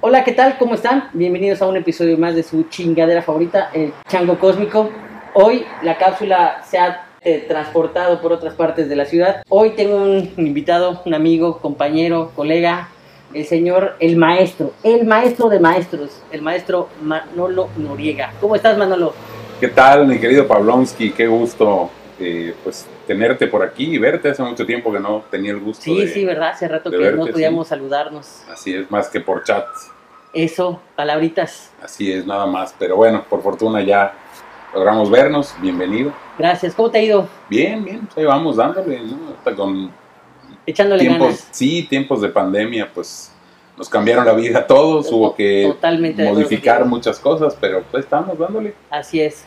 Hola, ¿qué tal? ¿Cómo están? Bienvenidos a un episodio más de su chingadera favorita, el Chango Cósmico. Hoy la cápsula se ha eh, transportado por otras partes de la ciudad. Hoy tengo un invitado, un amigo, compañero, colega, el señor, el maestro, el maestro de maestros, el maestro Manolo Noriega. ¿Cómo estás, Manolo? ¿Qué tal, mi querido Pavlonsky? Qué gusto eh, pues tenerte por aquí y verte. Hace mucho tiempo que no tenía el gusto sí, Sí, verdad, hace rato que no podíamos saludarnos. Así es, más que por chat. Eso, palabritas. Así es, nada más. Pero bueno, por fortuna ya logramos vernos. Bienvenido. Gracias. ¿Cómo te ha ido? Bien, bien. Pues ahí vamos dándole, ¿no? con Echándole tiempos, Sí, tiempos de pandemia, pues nos cambiaron la vida a todos. Hubo que modificar muchas cosas, pero pues estamos dándole. Así es.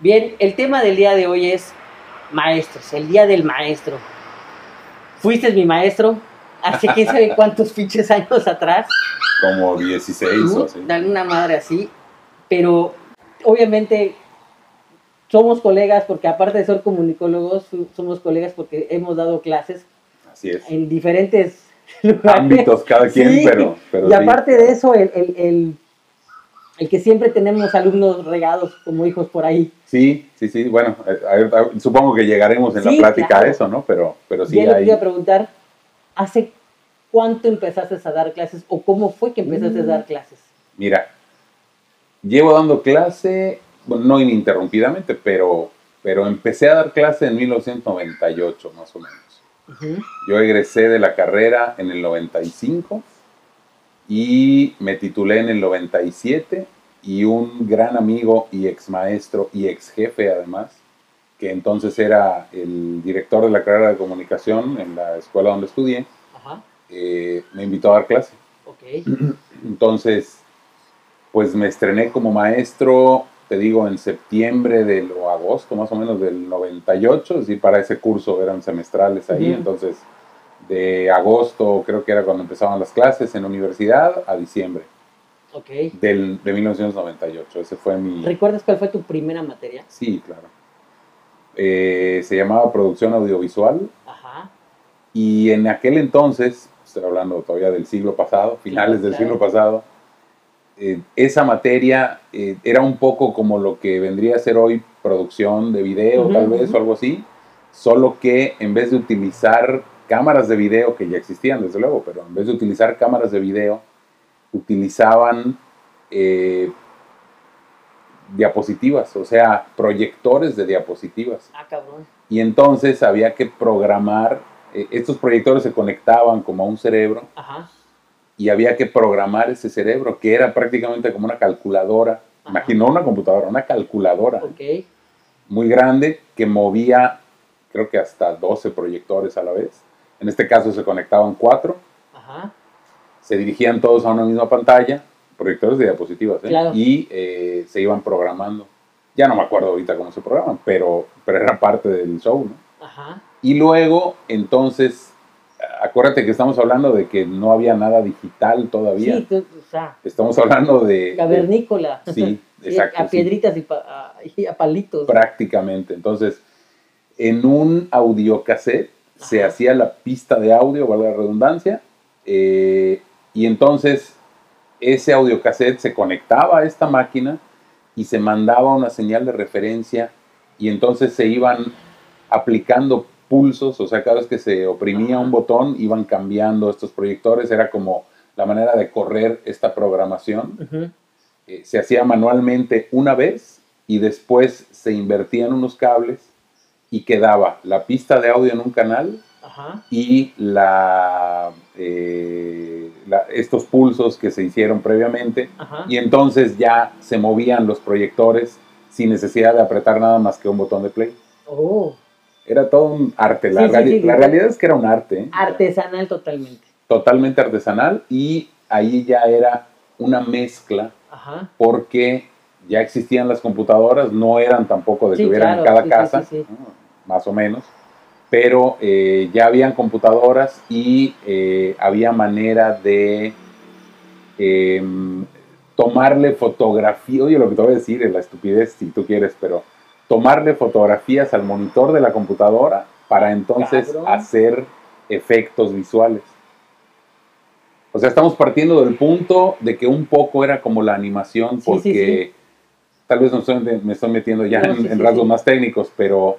Bien, el tema del día de hoy es maestros, el día del maestro. Fuiste mi maestro hace quién sabe cuántos pinches años atrás. Como 16 o así. Dale una madre así. Pero obviamente somos colegas porque aparte de ser comunicólogos, somos colegas porque hemos dado clases. Así es. En diferentes ámbitos cada quien, pero, Y aparte de eso, el el que siempre tenemos alumnos regados como hijos por ahí. Sí, sí, sí. Bueno, eh, supongo que llegaremos en la plática a eso, ¿no? Pero, pero sí. Ya le voy a preguntar, ¿hace cuánto empezaste a dar clases o cómo fue que empezaste a dar clases? Mira, llevo dando clase, bueno, no ininterrumpidamente, pero, pero empecé a dar clase en 1998, más o menos. Yo egresé de la carrera en el 95 y me titulé en el 97 y un gran amigo y ex maestro y ex jefe además, que entonces era el director de la carrera de comunicación en la escuela donde estudié, eh, me invitó a dar clase. Entonces, pues me estrené como maestro, te digo, en septiembre del, o agosto más o menos del 98, es decir, para ese curso eran semestrales ahí, entonces de agosto, creo que era cuando empezaban las clases en la universidad, a diciembre. Ok. Del, de 1998. Ese fue mi... ¿Recuerdas cuál fue tu primera materia? Sí, claro. Eh, se llamaba Producción Audiovisual. Ajá. Y en aquel entonces, estoy hablando todavía del siglo pasado, finales del siglo pasado, eh, esa materia eh, era un poco como lo que vendría a ser hoy producción de video, tal vez, o algo así, solo que en vez de utilizar cámaras de video que ya existían, desde luego, pero en vez de utilizar cámaras de video, utilizaban eh, diapositivas, o sea, proyectores de diapositivas. Ah, cabrón. Y entonces había que programar, eh, estos proyectores se conectaban como a un cerebro Ajá. y había que programar ese cerebro, que era prácticamente como una calculadora, imagino una computadora, una calculadora okay. muy grande que movía, creo que hasta 12 proyectores a la vez en este caso se conectaban cuatro. Se dirigían todos a una misma pantalla, proyectores de diapositivas, ¿eh? y eh, se iban programando. Ya no me acuerdo ahorita cómo se programan, pero, pero era parte del show, ¿no? Y luego, entonces, acuérdate que estamos hablando de que no había nada digital todavía. Sí, o sea, estamos hablando de... Cavernícola. sí, exacto. a piedritas y, y, a, palitos. Prácticamente. Entonces, en un audiocassette se hacía la pista de audio, valga la redundancia, eh, y entonces ese audiocassette se conectaba a esta máquina y se mandaba una señal de referencia y entonces se iban aplicando pulsos, o sea, cada vez que se oprimía un botón iban cambiando estos proyectores, era como la manera de correr esta programación. Eh, se hacía manualmente una vez y después se invertían unos cables y quedaba la pista de audio en un canal y eh, la, estos pulsos que se hicieron previamente y entonces ya se movían los proyectores sin necesidad de apretar nada más que un botón de play. Oh. Era todo un arte. La, la realidad es que era un arte. ¿eh? Artesanal totalmente. Totalmente artesanal y ahí ya era una mezcla porque ya existían las computadoras, no eran tampoco de que hubieran en cada casa más o menos, pero eh, ya habían computadoras y eh, había manera de em, tomarle fotografía, oye lo que te voy a decir es la estupidez si tú quieres, pero tomarle fotografías al monitor de la computadora para entonces hacer efectos visuales. O sea, estamos partiendo del punto de que un poco era como la animación, porque tal vez me estoy metiendo ya en, rasgos más técnicos, pero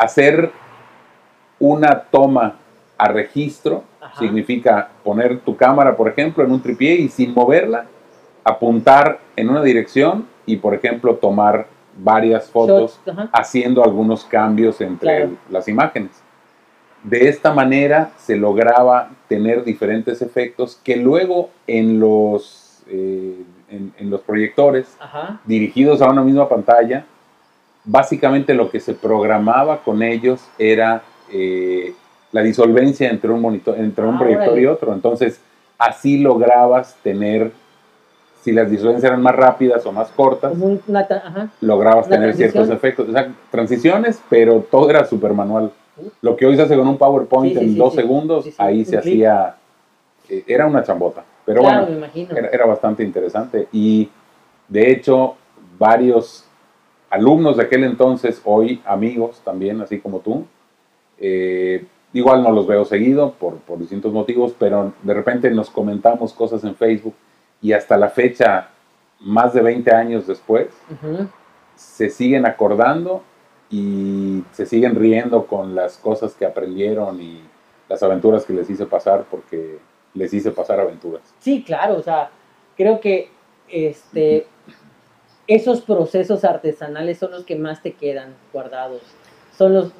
hacer una toma a registro significa poner tu cámara, por ejemplo, en un tripié y sin moverla, apuntar en una dirección y, por ejemplo, tomar varias fotos haciendo algunos cambios entre las imágenes. De esta manera se lograba tener diferentes efectos que luego en los, eh, en, los proyectores dirigidos a una misma pantalla, básicamente lo que se programaba con ellos era eh, la disolvencia entre un, monitor, entre un ah, proyector y otro. Entonces, así lograbas tener si las disolvencias eran más rápidas o más cortas, lograbas tener ciertos efectos. O sea, transiciones, pero todo era súper manual. Lo que hoy se hace con un PowerPoint en dos segundos, ahí se hacía, eh, era una chambota. Pero bueno, era, bastante interesante. Y de hecho, varios alumnos de aquel entonces, hoy amigos también, así como tú, eh, igual no los veo seguido por, por distintos motivos, pero de repente nos comentamos cosas en Facebook y hasta la fecha, más de 20 años después, se siguen acordando y se siguen riendo con las cosas que aprendieron y las aventuras que les hice pasar porque les hice pasar aventuras. Sí, claro, o sea, creo que este, esos procesos artesanales son los que más te quedan guardados. Son los...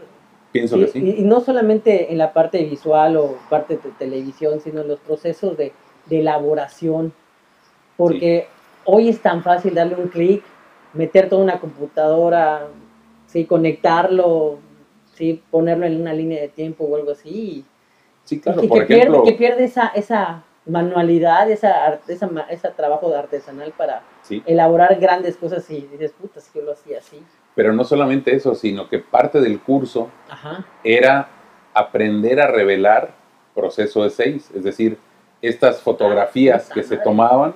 Pienso que sí. Y, no solamente en la parte visual o parte de televisión, sino los procesos de, de elaboración. Porque hoy es tan fácil darle un clic, meter toda una computadora, ¿sí? conectarlo, ¿sí? ponerlo en una línea de tiempo o algo así. Sí, claro, y que, pierde, que pierde esa, esa manualidad, esa, esa, ese trabajo artesanal para elaborar grandes cosas y dices, puta, si yo lo hacía así. Pero no solamente eso, sino que parte del curso era aprender a revelar proceso de seis, es decir, estas fotografías que se tomaban,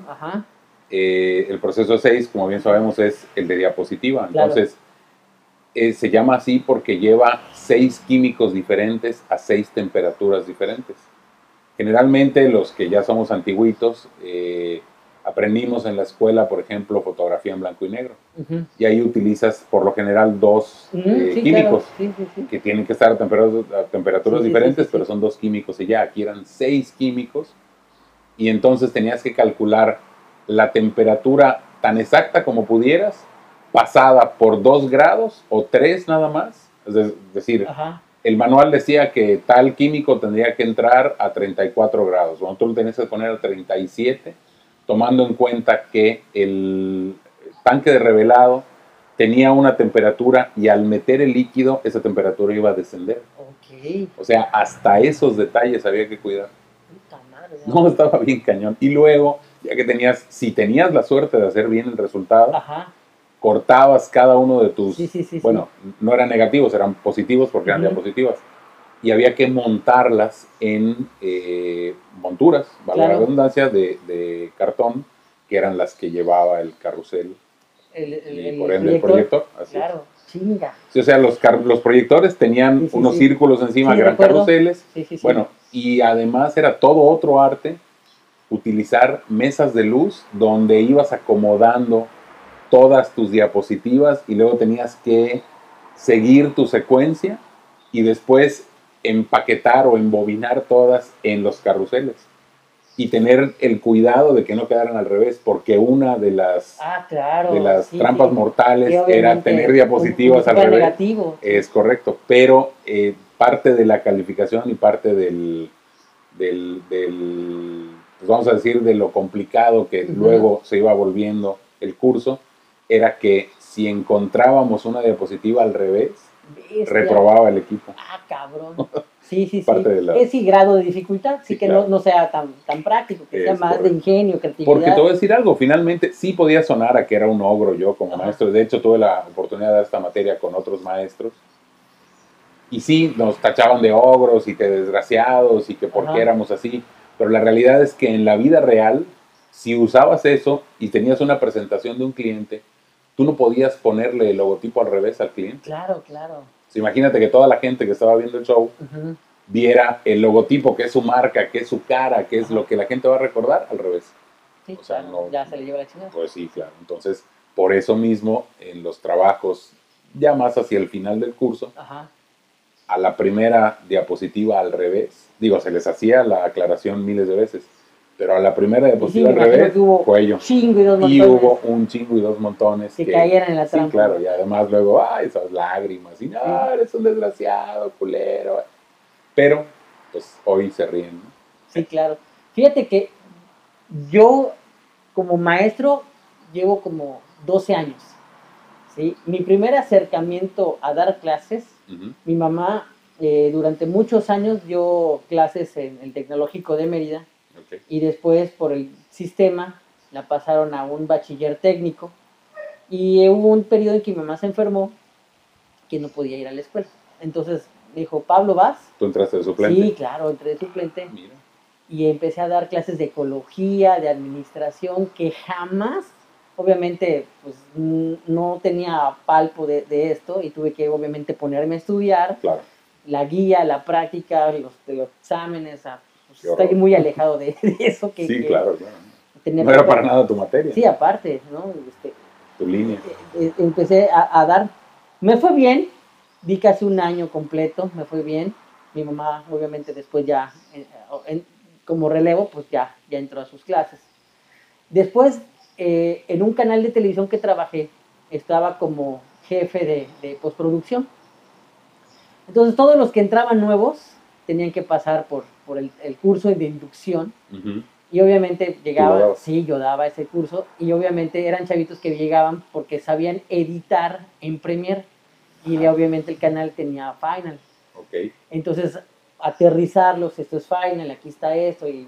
eh, el proceso de seis, como bien sabemos, es el de diapositiva. Entonces, eh, se llama así porque lleva seis químicos diferentes a seis temperaturas diferentes. Generalmente los que ya somos antiguitos, eh, aprendimos en la escuela, por ejemplo, fotografía en blanco y negro. Y ahí utilizas por lo general dos eh, químicos que tienen que estar a temperaturas, diferentes, pero son dos químicos y ya. Aquí eran seis químicos y entonces tenías que calcular la temperatura tan exacta como pudieras pasada por dos grados o tres nada más. Es decir, el manual decía que tal químico tendría que entrar a 34 grados. Bueno, tú lo tenías que poner a 37, tomando en cuenta que el tanque de revelado tenía una temperatura y al meter el líquido, esa temperatura iba a descender. O sea, hasta esos detalles había que cuidar. no, estaba bien cañón. Y luego, ya que tenías, si tenías la suerte de hacer bien el resultado, Ajá cortabas cada uno de tus, bueno, no eran negativos, eran positivos porque eran diapositivas, y había que montarlas en eh, monturas, vale la redundancia, de, cartón, que eran las que llevaba el carrusel y por ende el proyector. claro, chinga. o sea, los, los proyectores tenían unos círculos encima que eran carruseles, bueno, y además era todo otro arte utilizar mesas de luz donde ibas acomodando todas tus diapositivas y luego tenías que seguir tu secuencia y después empaquetar o embobinar todas en los carruseles y tener el cuidado de que no quedaran al revés, porque una de las, ah, de las trampas mortales era tener diapositivas al revés. Negativo. Es correcto, pero eh, parte de la calificación y parte del, del, pues vamos a decir, de lo complicado que luego se iba volviendo el curso, era que si encontrábamos una diapositiva al revés, reprobaba el equipo. Ah, cabrón. Sí, sí, sí. Ese grado de dificultad, sí, que no, sea tan, tan práctico, que sea más de ingenio, creatividad. Porque te voy a decir algo, finalmente sí podía sonar a que era un ogro yo como maestro. De hecho, tuve la oportunidad de dar esta materia con otros maestros. Y sí, nos tachaban de ogros y que desgraciados y que por qué éramos así. Pero la realidad es que en la vida real, si usabas eso y tenías una presentación de un cliente, tú no podías ponerle el logotipo al revés al cliente. Claro, claro. imagínate que toda la gente que estaba viendo el show viera el logotipo, que es su marca, que es su cara, que es lo que la gente va a recordar, al revés. Sí, o sea, no, ya se le lleva la chingada. Pues sí, claro. Entonces, por eso mismo, en los trabajos, ya más hacia el final del curso, a la primera diapositiva al revés, digo, se les hacía la aclaración miles de veces, pero a la primera diapositiva al revés, cuello. Chingo y, dos montones. y hubo un chingo y dos montones. Que, cayeran en la trampa. Sí, claro, y además luego, ay, esas lágrimas, y no, eres un desgraciado, culero. Pero, pues hoy se ríen. ¿no? Sí, claro. Fíjate que yo, como maestro, llevo como 12 años. ¿sí? Mi primer acercamiento a dar clases, mi mamá eh, durante muchos años dio clases en el Tecnológico de Mérida y después por el sistema la pasaron a un bachiller técnico y hubo un periodo en que mi mamá se enfermó que no podía ir a la escuela. Entonces dijo, Pablo, ¿vas? ¿Tú entraste de suplente? Sí, claro, entré de suplente. Y empecé a dar clases de ecología, de administración, que jamás, obviamente, pues no tenía palpo de, esto y tuve que, obviamente, ponerme a estudiar. Claro. La guía, la práctica, los, de los exámenes, pues, estoy muy alejado de, eso. Que, sí, claro, claro. No era para nada tu materia. Sí, aparte, ¿no? Este, tu línea. Eh, eh, empecé a, a dar, me fue bien, Di casi un año completo, me fue bien. Mi mamá, obviamente, después ya, eh, como relevo, pues ya, ya entró a sus clases. Después, eh, en un canal de televisión que trabajé, estaba como jefe de, postproducción. Entonces, todos los que entraban nuevos tenían que pasar por, por el, curso de inducción. Y obviamente llegaba, sí, yo daba ese curso. Y obviamente eran chavitos que llegaban porque sabían editar en Premiere y obviamente el canal tenía Final. Okay. Entonces, aterrizarlos, esto es Final, aquí está esto, y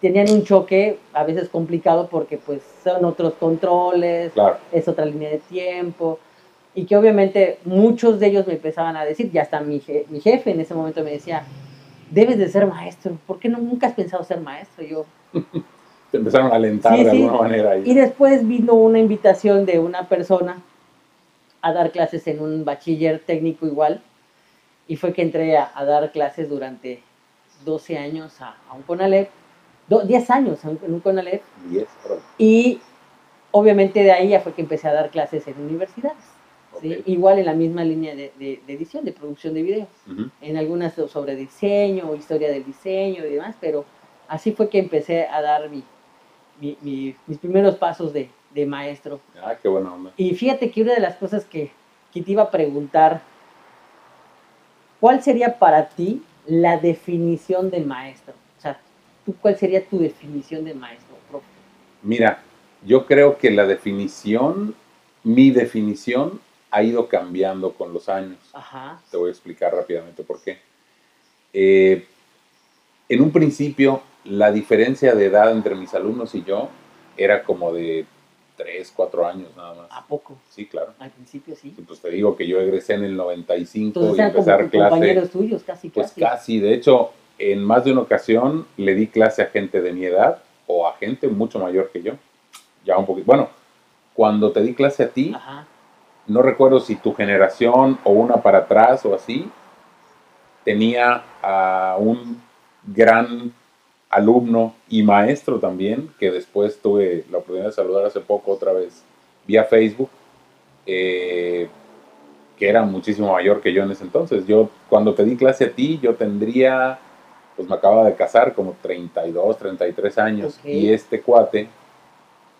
tenían un choque a veces complicado porque pues son otros controles, es otra línea de tiempo, y que obviamente muchos de ellos me empezaban a decir, ya hasta mi, mi jefe en ese momento me decía, debes de ser maestro, ¿por qué no, nunca has pensado ser maestro? yo... Te empezaron a alentar de alguna manera. Ahí. Y después vino una invitación de una persona a dar clases en un bachiller técnico igual. Y fue que entré a, dar clases durante 12 años a, un CONALEP, 10 años en un CONALEP. 10, Y obviamente de ahí ya fue que empecé a dar clases en universidades. Igual en la misma línea de, edición, de producción de videos. En algunas sobre diseño, historia del diseño y demás, pero así fue que empecé a dar mis primeros pasos de, de maestro. Ah, qué buena onda. Y fíjate que una de las cosas que, que te iba a preguntar, ¿cuál sería para ti la definición de maestro? O sea, ¿cuál sería tu definición de maestro, profe? Mira, yo creo que la definición, mi definición, ha ido cambiando con los años. Ajá. Te voy a explicar rápidamente por qué. Eh, en un principio, la diferencia de edad entre mis alumnos y yo era como de tres, cuatro años nada más. ¿A poco? Sí, claro. Al principio sí. pues te digo que yo egresé en el 95 y empecé a dar clase. compañeros tuyos, casi, Pues casi. De hecho, en más de una ocasión le di clase a gente de mi edad o a gente mucho mayor que yo. Ya un poquito. Bueno, cuando te di clase a ti, no recuerdo si tu generación o una para atrás o así, tenía a un gran alumno y maestro también, que después tuve la oportunidad de saludar hace poco otra vez vía Facebook, eh, que era muchísimo mayor que yo en ese entonces. Yo cuando te di clase a ti, yo tendría, pues me acababa de casar como 32, 33 años, y este cuate,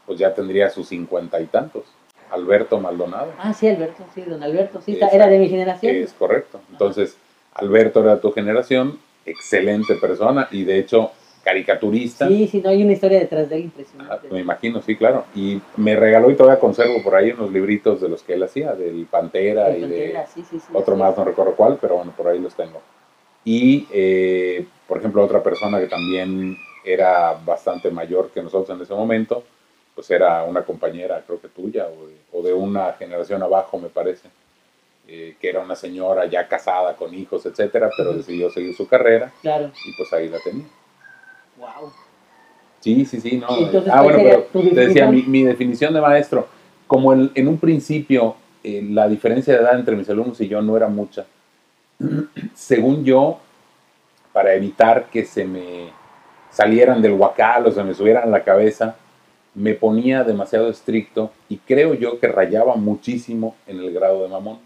pues ya tendría sus cincuenta y tantos. Alberto Maldonado. Ah, sí, Alberto, sí, don Alberto, sí, era de mi generación. Es correcto. Entonces, Alberto era de tu generación, excelente persona, y de hecho caricaturista. Sí, sí, no hay una historia detrás de él impresionante. Ah, me imagino, sí, claro. Y me regaló y todavía conservo por ahí unos libritos de los que él hacía, del Pantera y de otro más, no recuerdo cuál, pero bueno, por ahí los tengo. Y, eh, por ejemplo, otra persona que también era bastante mayor que nosotros en ese momento, pues era una compañera, creo que tuya, o de, una generación abajo, me parece, eh, que era una señora ya casada con hijos, etcétera, pero decidió seguir su carrera. Claro. Y pues ahí la tenía. Wow. Sí, sí, sí, no. ah, bueno, pero te decía, mi, definición de maestro, como en un principio eh, la diferencia de edad entre mis alumnos y yo no era mucha, según yo, para evitar que se me salieran del huacal o se me subieran a la cabeza, me ponía demasiado estricto y creo yo que rayaba muchísimo en el grado de mamón.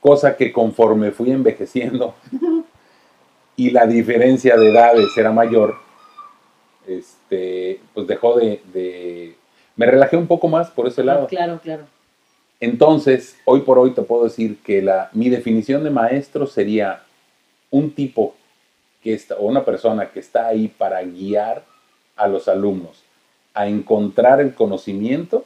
Cosa que conforme fui envejeciendo y la diferencia de edades era mayor, este, pues dejó de, Me relajé un poco más por ese ah, lado. Claro, claro. Entonces, hoy por hoy te puedo decir que la, mi definición de maestro sería un tipo que está, o una persona que está ahí para guiar a los alumnos a encontrar el conocimiento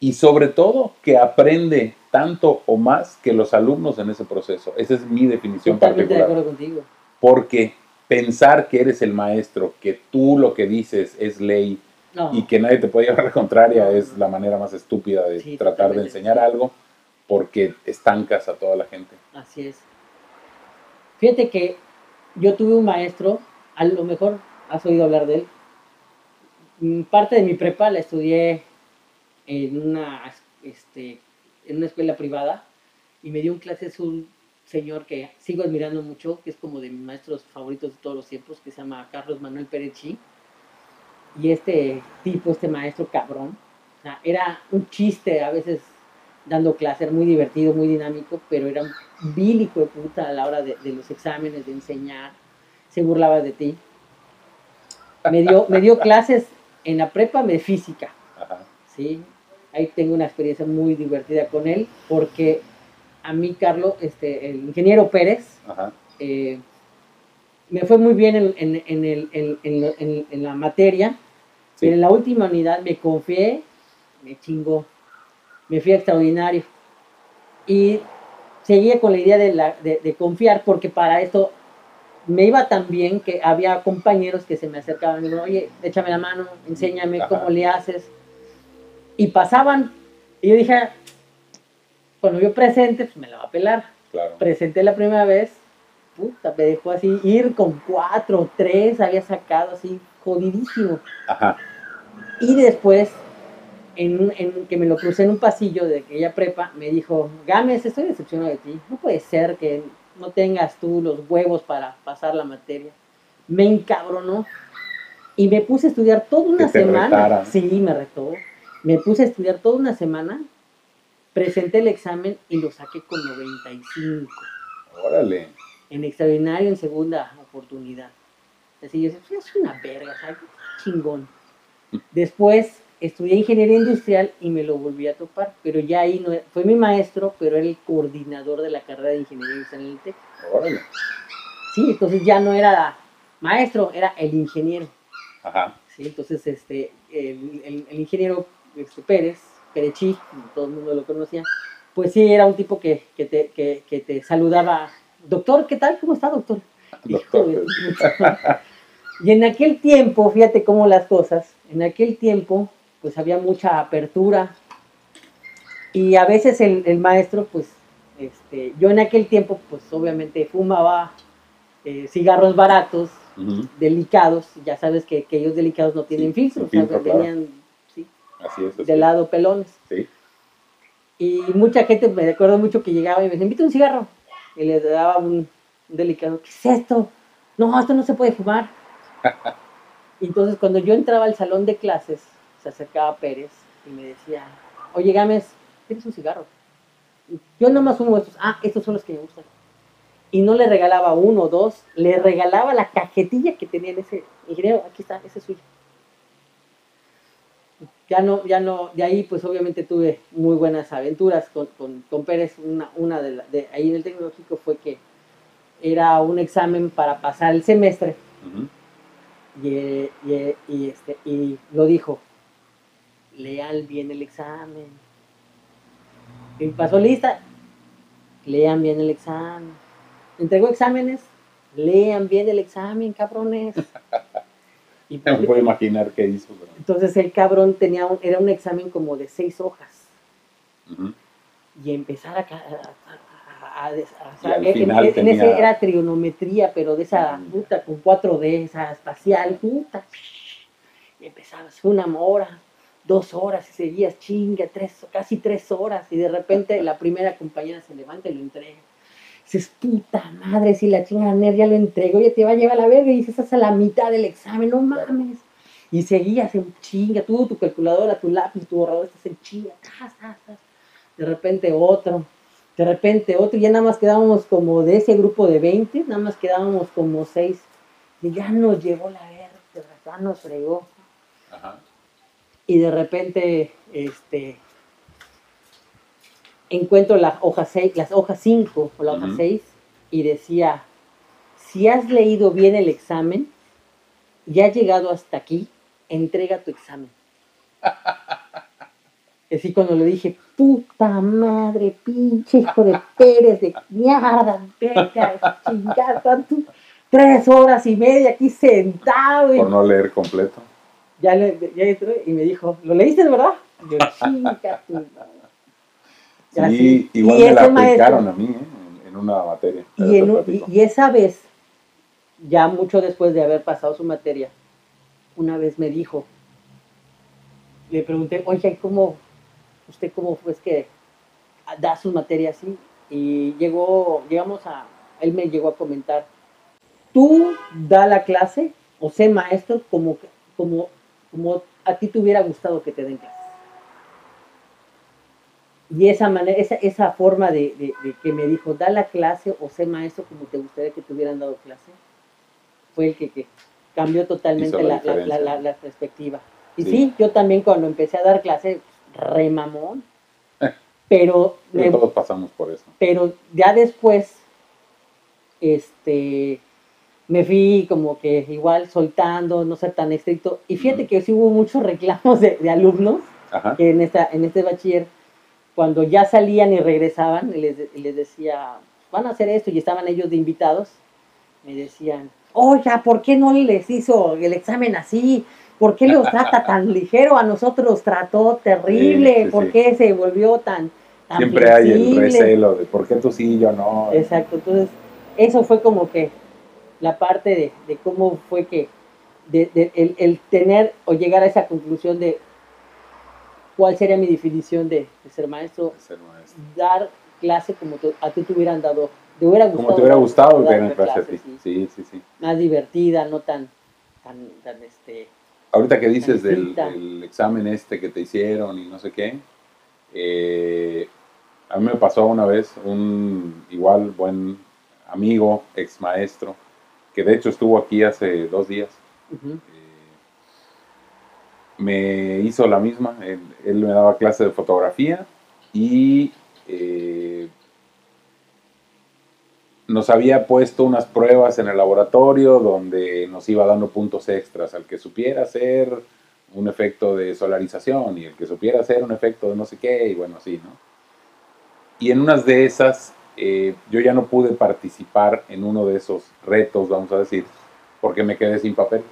y sobre todo que aprende tanto o más que los alumnos en ese proceso. Esa es mi definición Totalmente particular. de acuerdo contigo. Porque pensar que eres el maestro, que tú lo que dices es ley y que nadie te puede llevar a la contraria es la manera más estúpida de tratar de enseñar algo porque estancas a toda la gente. Así es. Fíjate que yo tuve un maestro, a lo mejor has oído hablar de él. Mm, parte de mi prepa la estudié en una, este, en una escuela privada y me dio un clases un señor que sigo admirando mucho, que es como de mis maestros favoritos de todos los tiempos, que se llama Carlos Manuel Perechi. Y este tipo, este maestro cabrón, era un chiste a veces dando clase, era muy divertido, muy dinámico, pero era un bílico de puta a la hora de, los exámenes, de enseñar, se burlaba de ti. Me dio, me dio clases en la prepa de física, ¿sí? Ahí tengo una experiencia muy divertida con él, porque a mí, Carlos, este, el ingeniero Pérez, eh, me fue muy bien en, en, en, en la materia, pero en la última unidad me confié, me chingó, me fui extraordinario. Y seguía con la idea de, la, de, confiar, porque para esto me iba tan bien que había compañeros que se me acercaban y me oye, échame la mano, enséñame cómo le haces. Y pasaban, y yo dije, cuando yo presente, pues me la va a pelar. Presenté la primera vez, puta, me dejó así ir con cuatro, tres, había sacado así, jodidísimo. Y después, en, en, que me lo crucé en un pasillo de aquella prepa, me dijo, Gámez, estoy decepcionado de ti. No puede ser que no tengas tú los huevos para pasar la materia. Me encabronó. Y me puse a estudiar toda una semana. Sí, me retó. Me puse a estudiar toda una semana Presenté el examen y lo saqué con 95. Órale. En extraordinario, en segunda oportunidad. Así yo decía, es una verga, ¿sabes? Chingón. Después estudié ingeniería industrial y me lo volví a topar, pero ya ahí no fue mi maestro, pero era el coordinador de la carrera de ingeniería industrial en el TEC. Órale. Sí, entonces ya no era maestro, era el ingeniero. Ajá. Sí, entonces este, el, el ingeniero este, Pérez Perechi, todo el mundo lo conocía, pues sí, era un tipo que, que, te, que, que te saludaba, doctor, ¿qué tal? ¿Cómo está, doctor? doctor. y en aquel tiempo, fíjate cómo las cosas, en aquel tiempo, pues había mucha apertura y a veces el, el maestro, pues, este, yo en aquel tiempo, pues obviamente fumaba eh, cigarros baratos, delicados, ya sabes que, que, ellos delicados no tienen filtro, o sea, Así es. de lado pelones. Sí. Y mucha gente, me recuerdo mucho que llegaba y me decía, invita un cigarro. Y le daba un, delicado, ¿qué es esto? No, esto no se puede fumar. y entonces cuando yo entraba al salón de clases, se acercaba Pérez y me decía, oye Gámez, ¿tienes un cigarro? yo nomás fumo estos, ah, estos son los que me gustan. Y no le regalaba uno o dos, le regalaba la cajetilla que tenía en ese ingeniero, aquí está, ese es suyo ya no, ya no, de ahí pues obviamente tuve muy buenas aventuras con, con, Pérez, una, una de, de, ahí en el tecnológico fue que era un examen para pasar el semestre y, y, este, y lo dijo, lean bien el examen. Y pasó lista, lean bien el examen. Entregó exámenes, lean bien el examen, cabrones. Y me puedo imaginar qué hizo. Entonces el cabrón tenía un, era un examen como de seis hojas. Y empezar a... a, en, ese era trigonometría, pero de esa puta, con 4D, esa espacial, puta. Y empezabas una hora, dos horas, y seguías chinga, tres, casi tres horas, y de repente la primera compañera se levanta y lo entrega. Dices, puta madre, si la chingada nerd ya lo entregó, ya te va a llevar a la verga y dices, estás a la mitad del examen, no mames. Y seguías en chinga, tú, tu calculadora, tu lápiz, tu borrador, estás en chinga. De repente otro, de repente otro, y ya nada más quedábamos como de ese grupo de 20, nada más quedábamos como 6. Y ya nos llegó la verga, ya nos fregó. Y de repente, este, encuentro la hoja 6, las hojas 5 o la hoja 6 y decía, si has leído bien el examen y has llegado hasta aquí, entrega tu examen. Así cuando le dije, puta madre, pinche hijo de Pérez, de mierda, verga, chingada, tres horas y media aquí sentado. Por no leer completo. Ya, le, ya entró y me dijo, ¿lo leíste, verdad? Yo, chinga Sí, igual me la aplicaron a mí ¿eh? en, una materia. Y, esa vez, ya mucho después de haber pasado su materia, una vez me dijo, le pregunté, oye, ¿cómo, usted cómo fue que da sus materias así? Y llegó, llegamos a, él me llegó a comentar, tú da la clase o sé maestro como, como, como a ti te hubiera gustado que te den clase. Y esa manera, esa, esa forma de, que me dijo, da la clase o sé maestro como te gustaría que te hubieran dado clase, fue el que, cambió totalmente la, la, perspectiva. Y sí. yo también cuando empecé a dar clase, remamón, pero... todos pasamos por eso. Pero ya después, este, me fui como que igual soltando, no ser tan estricto. Y fíjate que sí hubo muchos reclamos de, alumnos en, esta, en este bachiller cuando ya salían y regresaban, y les, decía, van a hacer esto, y estaban ellos de invitados, me decían, oiga, ¿por qué no les hizo el examen así? ¿Por qué los trata tan ligero? A nosotros trató terrible, ¿por qué se volvió tan... Siempre hay el recelo de por qué tú sí y yo no. Exacto, entonces eso fue como que la parte de, cómo fue que de, el, tener o llegar a esa conclusión de ¿Cuál sería mi definición de, ser, maestro? Dar clase como a ti te hubieran dado. Te hubiera gustado. Como te hubiera gustado dar clase, a ti. Sí. sí, sí, Más divertida, no tan, tan, este. Ahorita que dices del, examen este que te hicieron y no sé qué, eh, a mí me pasó una vez un igual buen amigo, ex maestro, que de hecho estuvo aquí hace dos días me hizo la misma. Él, me daba clase de fotografía y eh, nos había puesto unas pruebas en el laboratorio donde nos iba dando puntos extras al que supiera hacer un efecto de solarización y el que supiera hacer un efecto de no sé qué y bueno, así, ¿no? Y en unas de esas eh, yo ya no pude participar en uno de esos retos, vamos a decir, porque me quedé sin papel.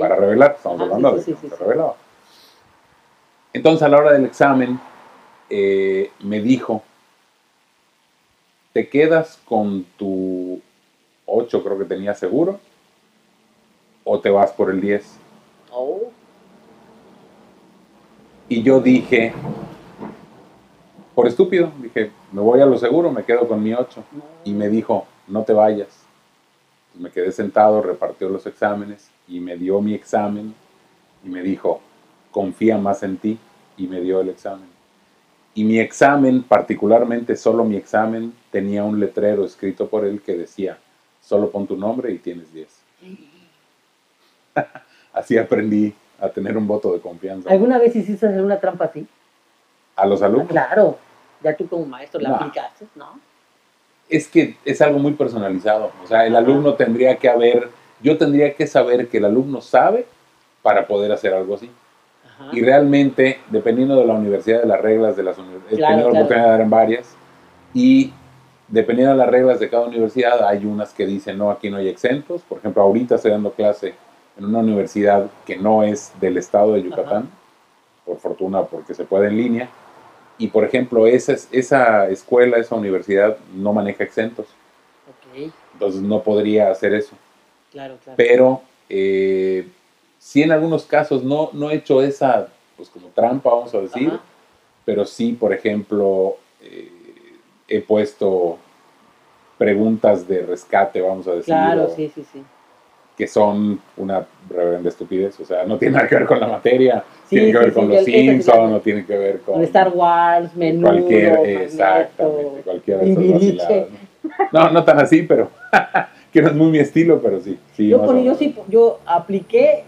Para revelar, estamos hablando de revelaba. Entonces a la hora del examen eh, me dijo, ¿te quedas con tu 8 creo que tenía seguro? ¿O te vas por el 10? Y yo dije, por estúpido, dije, me voy a lo seguro, me quedo con mi 8. Y me dijo, no te vayas. me quedé sentado, repartió los exámenes y me dio mi examen y me dijo, confía más en ti y me dio el examen. Y mi examen, particularmente solo mi examen, tenía un letrero escrito por él que decía, solo pon tu nombre y tienes 10. así aprendí a tener un voto de confianza. ¿Alguna vez hiciste hacer una trampa así? ¿A los alumnos? claro, ya tú como maestro la aplicaste, ¿no? Es que es algo muy personalizado. O sea, el alumno tendría que haber yo tendría que saber que el alumno sabe para poder hacer algo así. Y realmente, dependiendo de la universidad, de las reglas de las universidades, he tenido la oportunidad de dar en varias, y dependiendo de las reglas de cada universidad, hay unas que dicen, no, aquí no hay exentos. Por ejemplo, ahorita estoy dando clase en una universidad que no es del estado de Yucatán, por fortuna, porque se puede en línea. Y, por ejemplo, esa, esa escuela, esa universidad no maneja exentos. Entonces no podría hacer eso. Pero eh, sí en algunos casos no, no he hecho esa, pues como trampa, vamos a decir, pero sí, por ejemplo, eh, he puesto preguntas de rescate, vamos a decir. Claro, sí, sí, sí. Que son una reverenda estupidez. O sea, no tiene nada que ver con la materia. tiene que ver con los Simpsons, no tiene que ver con. Star Wars, Menudo. Cualquier, exactamente, cualquiera de esos No, no tan así, pero. que no es muy mi estilo, pero sí. sí yo, yo, sí, yo apliqué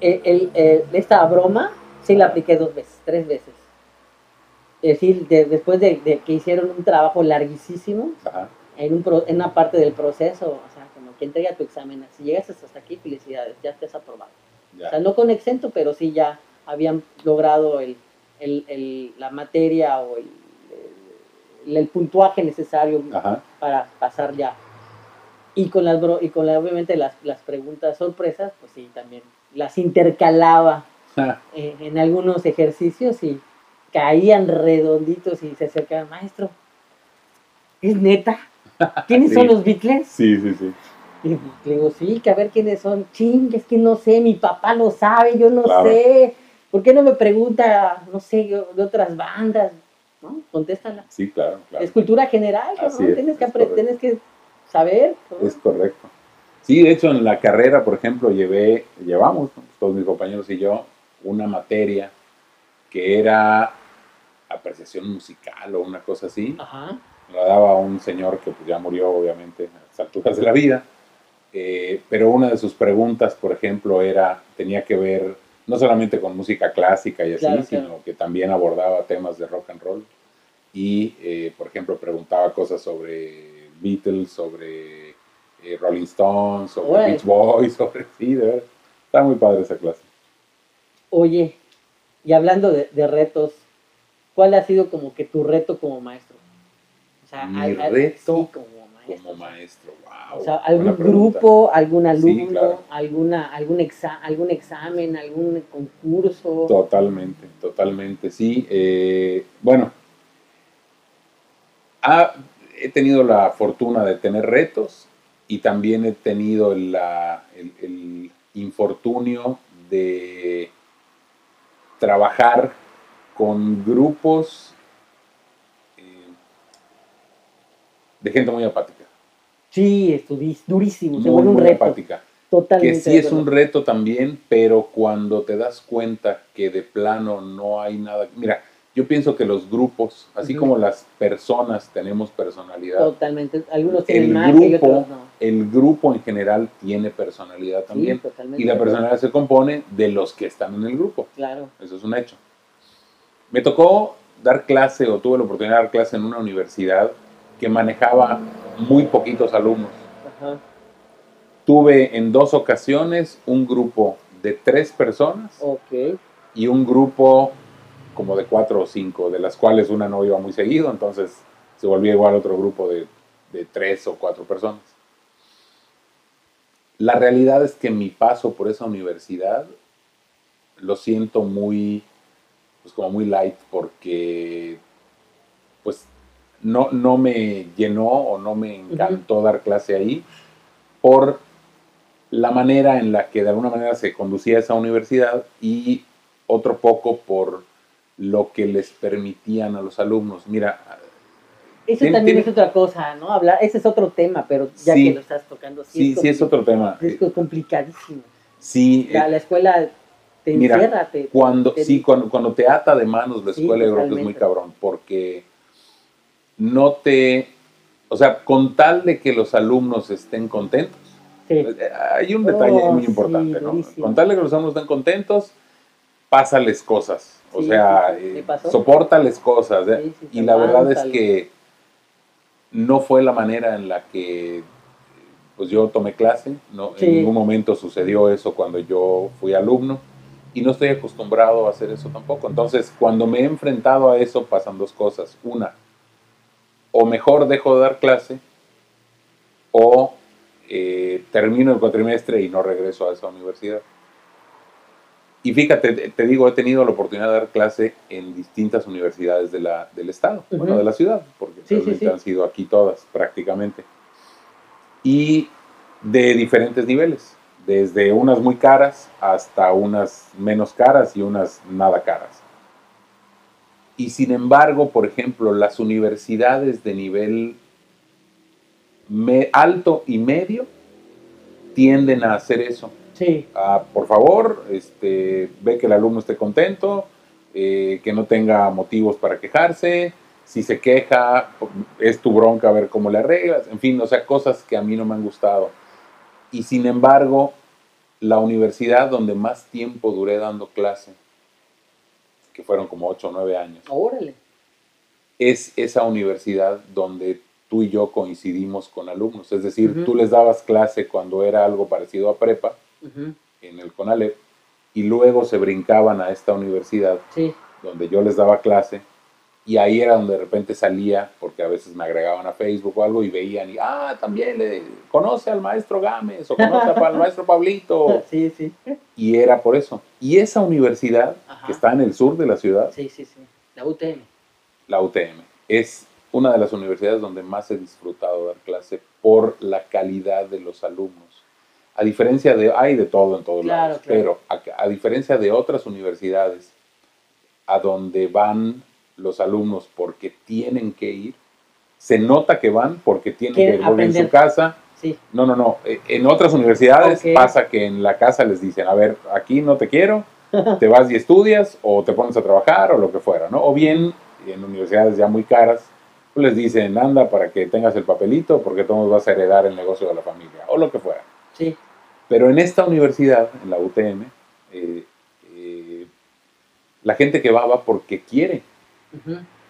el, esta broma, sí la apliqué dos veces, tres veces. Es decir, después de, que hicieron un trabajo larguísimo, En, un en una parte del proceso, o sea, que entrega tu examen, si llegas hasta aquí, felicidades, ya te has aprobado. O sea, no con exento, pero sí ya habían logrado el, el, la materia o el, el puntuaje necesario para pasar ya. Y con las y con obviamente las, las preguntas sorpresas, pues sí, también las intercalaba ah. eh, en algunos ejercicios y caían redonditos y se acercaban, maestro, ¿es neta? ¿Quiénes son los Beatles? Sí, sí, sí. Y le digo, sí, que a ver quiénes son. Ching, es que no sé, mi papá lo sabe, yo no sé. ¿Por qué no me pregunta, no sé, de otras bandas? ¿No? Contéstala. Sí, claro, claro. Es cultura general, ¿no? tienes, que tienes que saber. Es correcto. Sí, de hecho en la carrera, por ejemplo, llevé, llevamos, todos mis compañeros y yo, una materia que era apreciación musical o una cosa así. Ajá. La daba un señor que pues, ya murió, obviamente, a las alturas de la vida. Eh, pero una de sus preguntas, por ejemplo, era, tenía que ver no solamente con música clásica y así, sino que también abordaba temas de rock and roll. Y, eh, por ejemplo, preguntaba cosas sobre Beatles, sobre eh, Rolling Stones, sobre Beach Boys, sobre... Sí, de verdad. Está muy padre esa clase. Oye, y hablando de, retos, ¿cuál ha sido como que tu reto como maestro? O sea, Mi reto como Como maestro, wow. O sea, algún grupo, algún alumno, alguna, algún, algún examen, algún concurso. Totalmente, totalmente, sí. Eh, bueno, he tenido la fortuna de tener retos y también he tenido la, el, infortunio de trabajar con grupos eh, de gente muy apática. Sí, es durísimo, se vuelve un reto. Totalmente. Que sí es un reto también, pero cuando te das cuenta que de plano no hay nada. Mira, yo pienso que los grupos, así como las personas tenemos personalidad. Totalmente. Algunos tienen más grupo, otros no. El grupo en general tiene personalidad también. y la personalidad se compone de los que están en el grupo. Claro. Eso es un hecho. Me tocó dar clase o tuve la oportunidad de dar clase en una universidad que manejaba muy poquitos alumnos. Tuve en dos ocasiones un grupo de tres personas okay. y un grupo como de cuatro o cinco, de las cuales una no iba muy seguido, entonces se volvía igual otro grupo de, de tres o cuatro personas. La realidad es que mi paso por esa universidad lo siento muy, pues como muy light, porque pues no, no me llenó o no me encantó dar clase ahí por la manera en la que de alguna manera se conducía esa universidad y otro poco por lo que les permitían a los alumnos. Mira, eso también es otra cosa, ¿no? Hablar, ese es otro tema, pero ya que lo estás tocando. Sí, sí, es, otro tema. Es complicadísimo. Sí. La, la escuela te encierra. Te, cuando, sí, cuando, cuando, te ata de manos la escuela, yo creo que es muy cabrón, porque no te... O sea, con tal de que los alumnos estén contentos, eh, hay un detalle oh, muy importante, ¿no? Con tal de que los alumnos estén contentos, pásales cosas o sea, eh, soportales cosas. ¿eh? y la verdad es que no fue la manera en la que pues yo tomé clase, ¿no? En ningún momento sucedió eso cuando yo fui alumno y no estoy acostumbrado a hacer eso tampoco. Entonces, cuando me he enfrentado a eso, pasan dos cosas. Una, o mejor dejo de dar clase, o eh, termino el cuatrimestre y no regreso a esa universidad. Y fíjate, te digo, he tenido la oportunidad de dar clase en distintas universidades de la, del estado, bueno, de la ciudad, porque realmente han sido aquí todas prácticamente. Y de diferentes niveles, desde unas muy caras hasta unas menos caras y unas nada caras. Y sin embargo, por ejemplo, las universidades de nivel alto y medio tienden a hacer eso. Sí. por favor, este, ve que el alumno esté contento, eh, que no tenga motivos para quejarse, si se queja, es tu bronca a ver cómo le arreglas, en fin, o sea, cosas que a mí no me han gustado. Y sin embargo, la universidad donde más tiempo duré dando clase, que fueron como 8 o 9 años, Órale. es esa universidad donde tú y yo coincidimos con alumnos. Es decir, tú les dabas clase cuando era algo parecido a prepa, en el CONALEP, y luego se brincaban a esta universidad, donde yo les daba clase, y ahí era donde de repente salía, porque a veces me agregaban a Facebook o algo y veían, y ah, también le conoce al maestro Gámez o conoce al maestro Pablito. Sí, sí. Y era por eso. Y esa universidad, que está en el sur de la ciudad. Sí, sí, sí. La UTM. La UTM. Es una de las universidades donde más he disfrutado dar clase por la calidad de los alumnos. A diferencia de, hay de todo en todos lados, pero a, diferencia de otras universidades a donde van los alumnos porque tienen que ir, se nota que van porque tienen que volver en su casa. Sí. No, no, no. Eh, en otras universidades pasa que en la casa les dicen, a ver, aquí no te quiero, te vas y estudias o te pones a trabajar o lo que fuera, ¿no? O bien en universidades ya muy caras, les dicen, anda para que tengas el papelito porque tú nos vas a heredar el negocio de la familia o lo que fuera. Sí. Pero en esta universidad, en la UTM, eh, eh, la gente que va va porque quiere,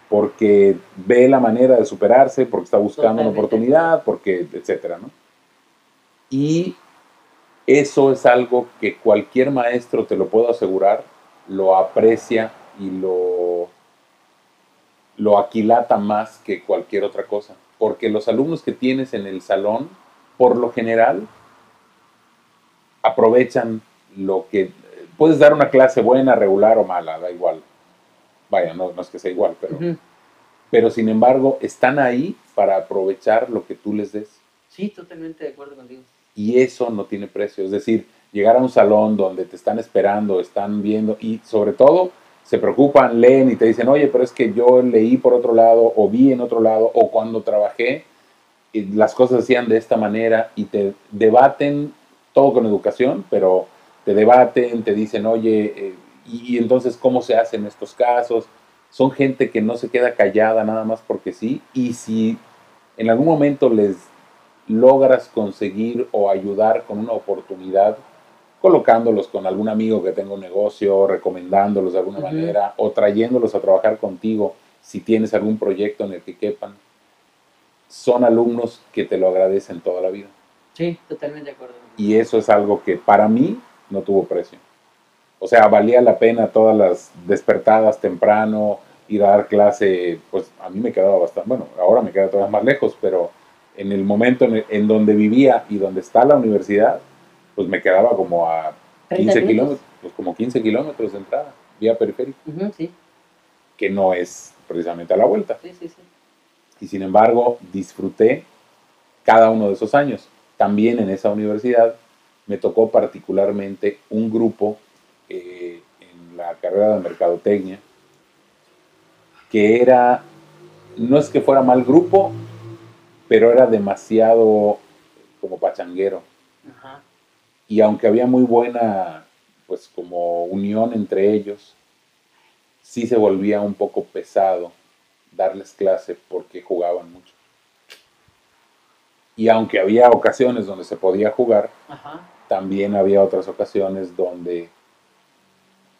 porque ve la manera de superarse, porque está buscando una oportunidad, porque, etcétera, ¿no? Y eso es algo que cualquier maestro, te lo puedo asegurar, lo aprecia y lo lo aquilata más que cualquier otra cosa, porque los alumnos que tienes en el salón, por lo general, aprovechan lo que... Puedes dar una clase buena, regular o mala, da igual. Vaya, no, es que sea igual, pero... Pero sin embargo, están ahí para aprovechar lo que tú les des. Sí, totalmente de acuerdo contigo. Y eso no tiene precio. Es decir, llegar a un salón donde te están esperando, están viendo, y sobre todo se preocupan, leen y te dicen, oye, pero es que yo leí por otro lado o vi en otro lado o cuando trabajé las cosas hacían de esta manera y te debaten todo con educación, pero te debaten, te dicen, oye, eh, y, entonces cómo se hacen estos casos. Son gente que no se queda callada nada más porque sí, y si en algún momento les logras conseguir o ayudar con una oportunidad, colocándolos con algún amigo que tenga un negocio, recomendándolos de alguna manera o trayéndolos a trabajar contigo si tienes algún proyecto en el que quepan. Son alumnos que te lo agradecen toda la vida. Sí, totalmente de acuerdo. Y eso es algo que para mí no tuvo precio. O sea, valía la pena todas las despertadas temprano, ir a dar clase, pues a mí me quedaba bastante, bueno, ahora me queda todavía más lejos, pero en el momento en donde vivía y donde está la universidad, pues me quedaba como a 15 kilómetros, pues como 15 kilómetros de entrada, vía periférica, que no es precisamente a la vuelta. Y sin embargo, disfruté cada uno de esos años. También en esa universidad me tocó particularmente un grupo eh, en la carrera de mercadotecnia que era, no es que fuera mal grupo, pero era demasiado como pachanguero. Ajá y aunque había muy buena, pues como unión entre ellos, sí se volvía un poco pesado darles clase porque jugaban mucho. Y aunque había ocasiones donde se podía jugar, también había otras ocasiones donde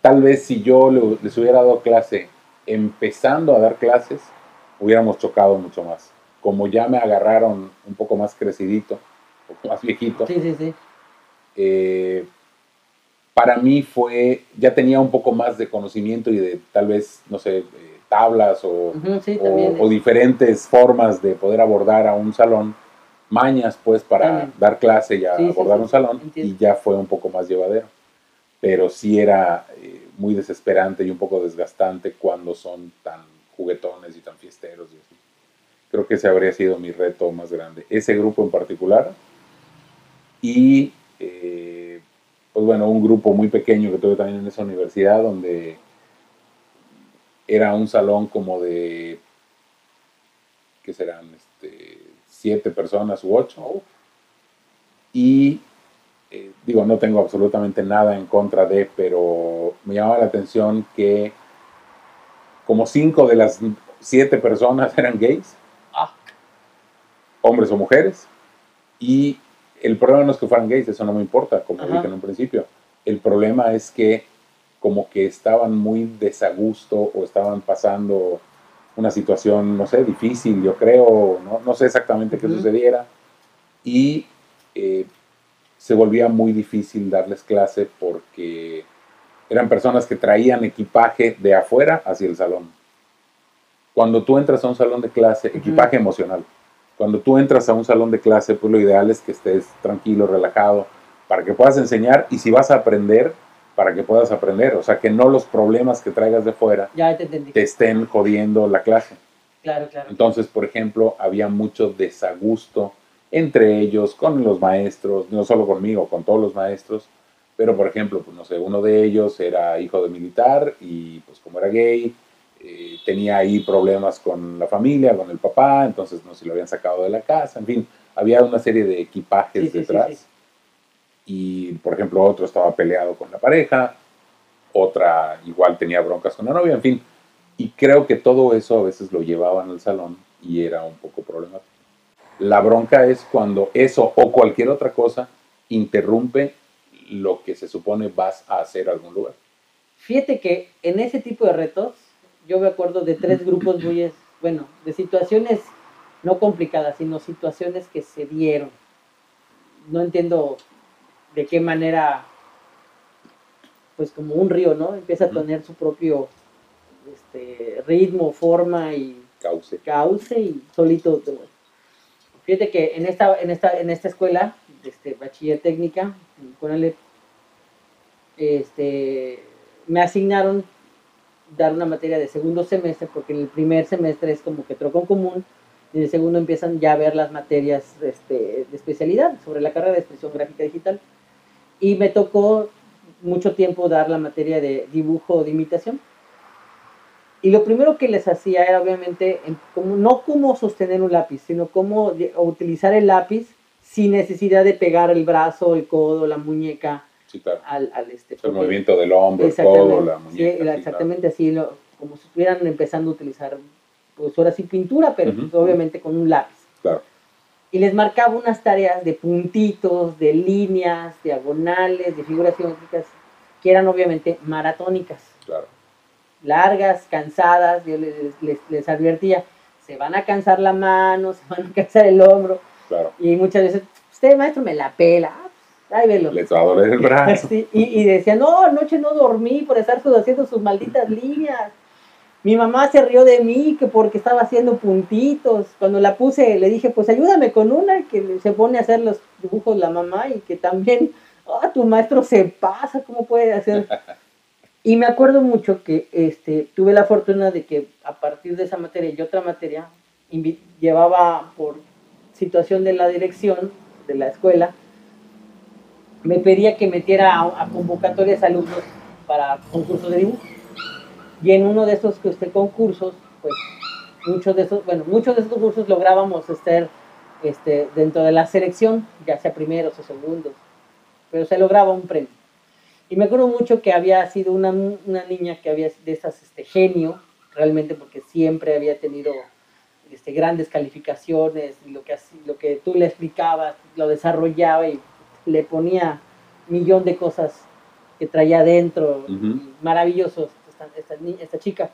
tal vez si yo les hubiera dado clase empezando a dar clases, hubiéramos chocado mucho más. Como ya me agarraron un poco más crecidito, un poco más viejito, sí, sí, sí. Eh, para mí fue, ya tenía un poco más de conocimiento y de tal vez, no sé, eh, tablas o, o, diferentes formas de poder abordar a un salón, mañas pues para dar clase y abordar un salón y ya fue un poco más llevadero. Pero sí era eh, muy desesperante y un poco desgastante cuando son tan juguetones y tan fiesteros. Creo que ese habría sido mi reto más grande. Ese grupo en particular y eh, pues bueno, un grupo muy pequeño que tuve también en esa universidad, donde era un salón como de, ¿qué serán? Este, siete personas u ocho. Y eh, digo, no tengo absolutamente nada en contra de, pero me llamaba la atención que como cinco de las siete personas eran gays, ah. hombres o mujeres, y el problema no es que fueran gays, eso no me importa, como dije en un principio. El problema es que como que estaban muy desagusto o estaban pasando una situación, no sé, difícil, yo creo, no, sé exactamente qué sucediera, y eh, se volvía muy difícil darles clase porque eran personas que traían equipaje de afuera hacia el salón. Cuando tú entras a un salón de clase, equipaje emocional, cuando tú entras a un salón de clase, pues lo ideal es que estés tranquilo, relajado, para que puedas enseñar y si vas a aprender, para que puedas aprender. O sea, que no los problemas que traigas de fuera te, estén jodiendo la clase. Claro, claro. Entonces, por ejemplo, había mucho desagusto entre ellos, con los maestros, no solo conmigo, con todos los maestros. Pero, por ejemplo, pues no sé, uno de ellos era hijo de militar y pues como era gay, eh, tenía ahí problemas con la familia, con el papá, entonces no se lo habían sacado de la casa, en fin, había una serie de equipajes detrás y por ejemplo otro estaba peleado con la pareja, otra igual tenía broncas con la novia, en fin. Y creo que todo eso a veces lo llevaban al salón y era un poco problemático. La bronca es cuando eso o cualquier otra cosa interrumpe lo que se supone vas a hacer a algún lugar. Fíjate que en ese tipo de retos, yo me acuerdo de tres grupos muy, bueno, de situaciones no complicadas, sino situaciones que se dieron. No entiendo de qué manera, pues como un río, ¿no? Empieza a tener su propio este, ritmo, forma y cauce. cauce y solito. Fíjate que en esta, en esta, en esta escuela, este, bachiller técnica, con este, me asignaron dar una materia de segundo semestre, porque en el primer semestre es como que troco en común, y en el segundo empiezan ya a ver las materias este, de especialidad sobre la carrera de expresión gráfica digital y me tocó mucho tiempo dar la materia de dibujo de imitación. Y lo primero que les hacía era obviamente como, no cómo sostener un lápiz, sino cómo utilizar el lápiz sin necesidad de pegar el brazo, el codo, la muñeca al, al, este, el movimiento del hombro, el codo, la muñeca. exactamente así, como si estuvieran empezando a utilizar, pues ahora sí pintura, pero pues, obviamente con un lápiz. Claro y les marcaba unas tareas de puntitos, de líneas, diagonales, de figuras geométricas, que eran obviamente maratónicas. Claro. Largas, cansadas, yo les, advertía, se van a cansar la mano, se van a cansar el hombro. Claro. Y muchas veces, usted maestro me la pela, ah, pues, velo. Les va a doler el brazo. y, y decía, no, anoche no dormí por estar haciendo sus malditas líneas. Mi mamá se rió de mí que porque estaba haciendo puntitos. Cuando la puse, le dije, pues ayúdame con una, que se pone a hacer los dibujos la mamá y que también, ah, tu maestro se pasa, ¿cómo puede hacer? Y me acuerdo mucho que este, tuve la fortuna de que a partir de esa materia y otra materia, llevaba por situación de la dirección de la escuela, me pedía que metiera a, a convocatorias alumnos para concursos de dibujo. Y en uno de estos este, concursos, pues muchos de esos, bueno, muchos de estos cursos lográbamos estar este, dentro de la selección, ya sea primeros o segundos, pero se lograba un premio. Y me acuerdo mucho que había sido una, una niña que había de esas este, genio, realmente porque siempre había tenido este, grandes calificaciones, y lo que, lo que tú le explicabas, lo desarrollaba y le ponía millón de cosas que traía adentro, maravillosos esta, chica.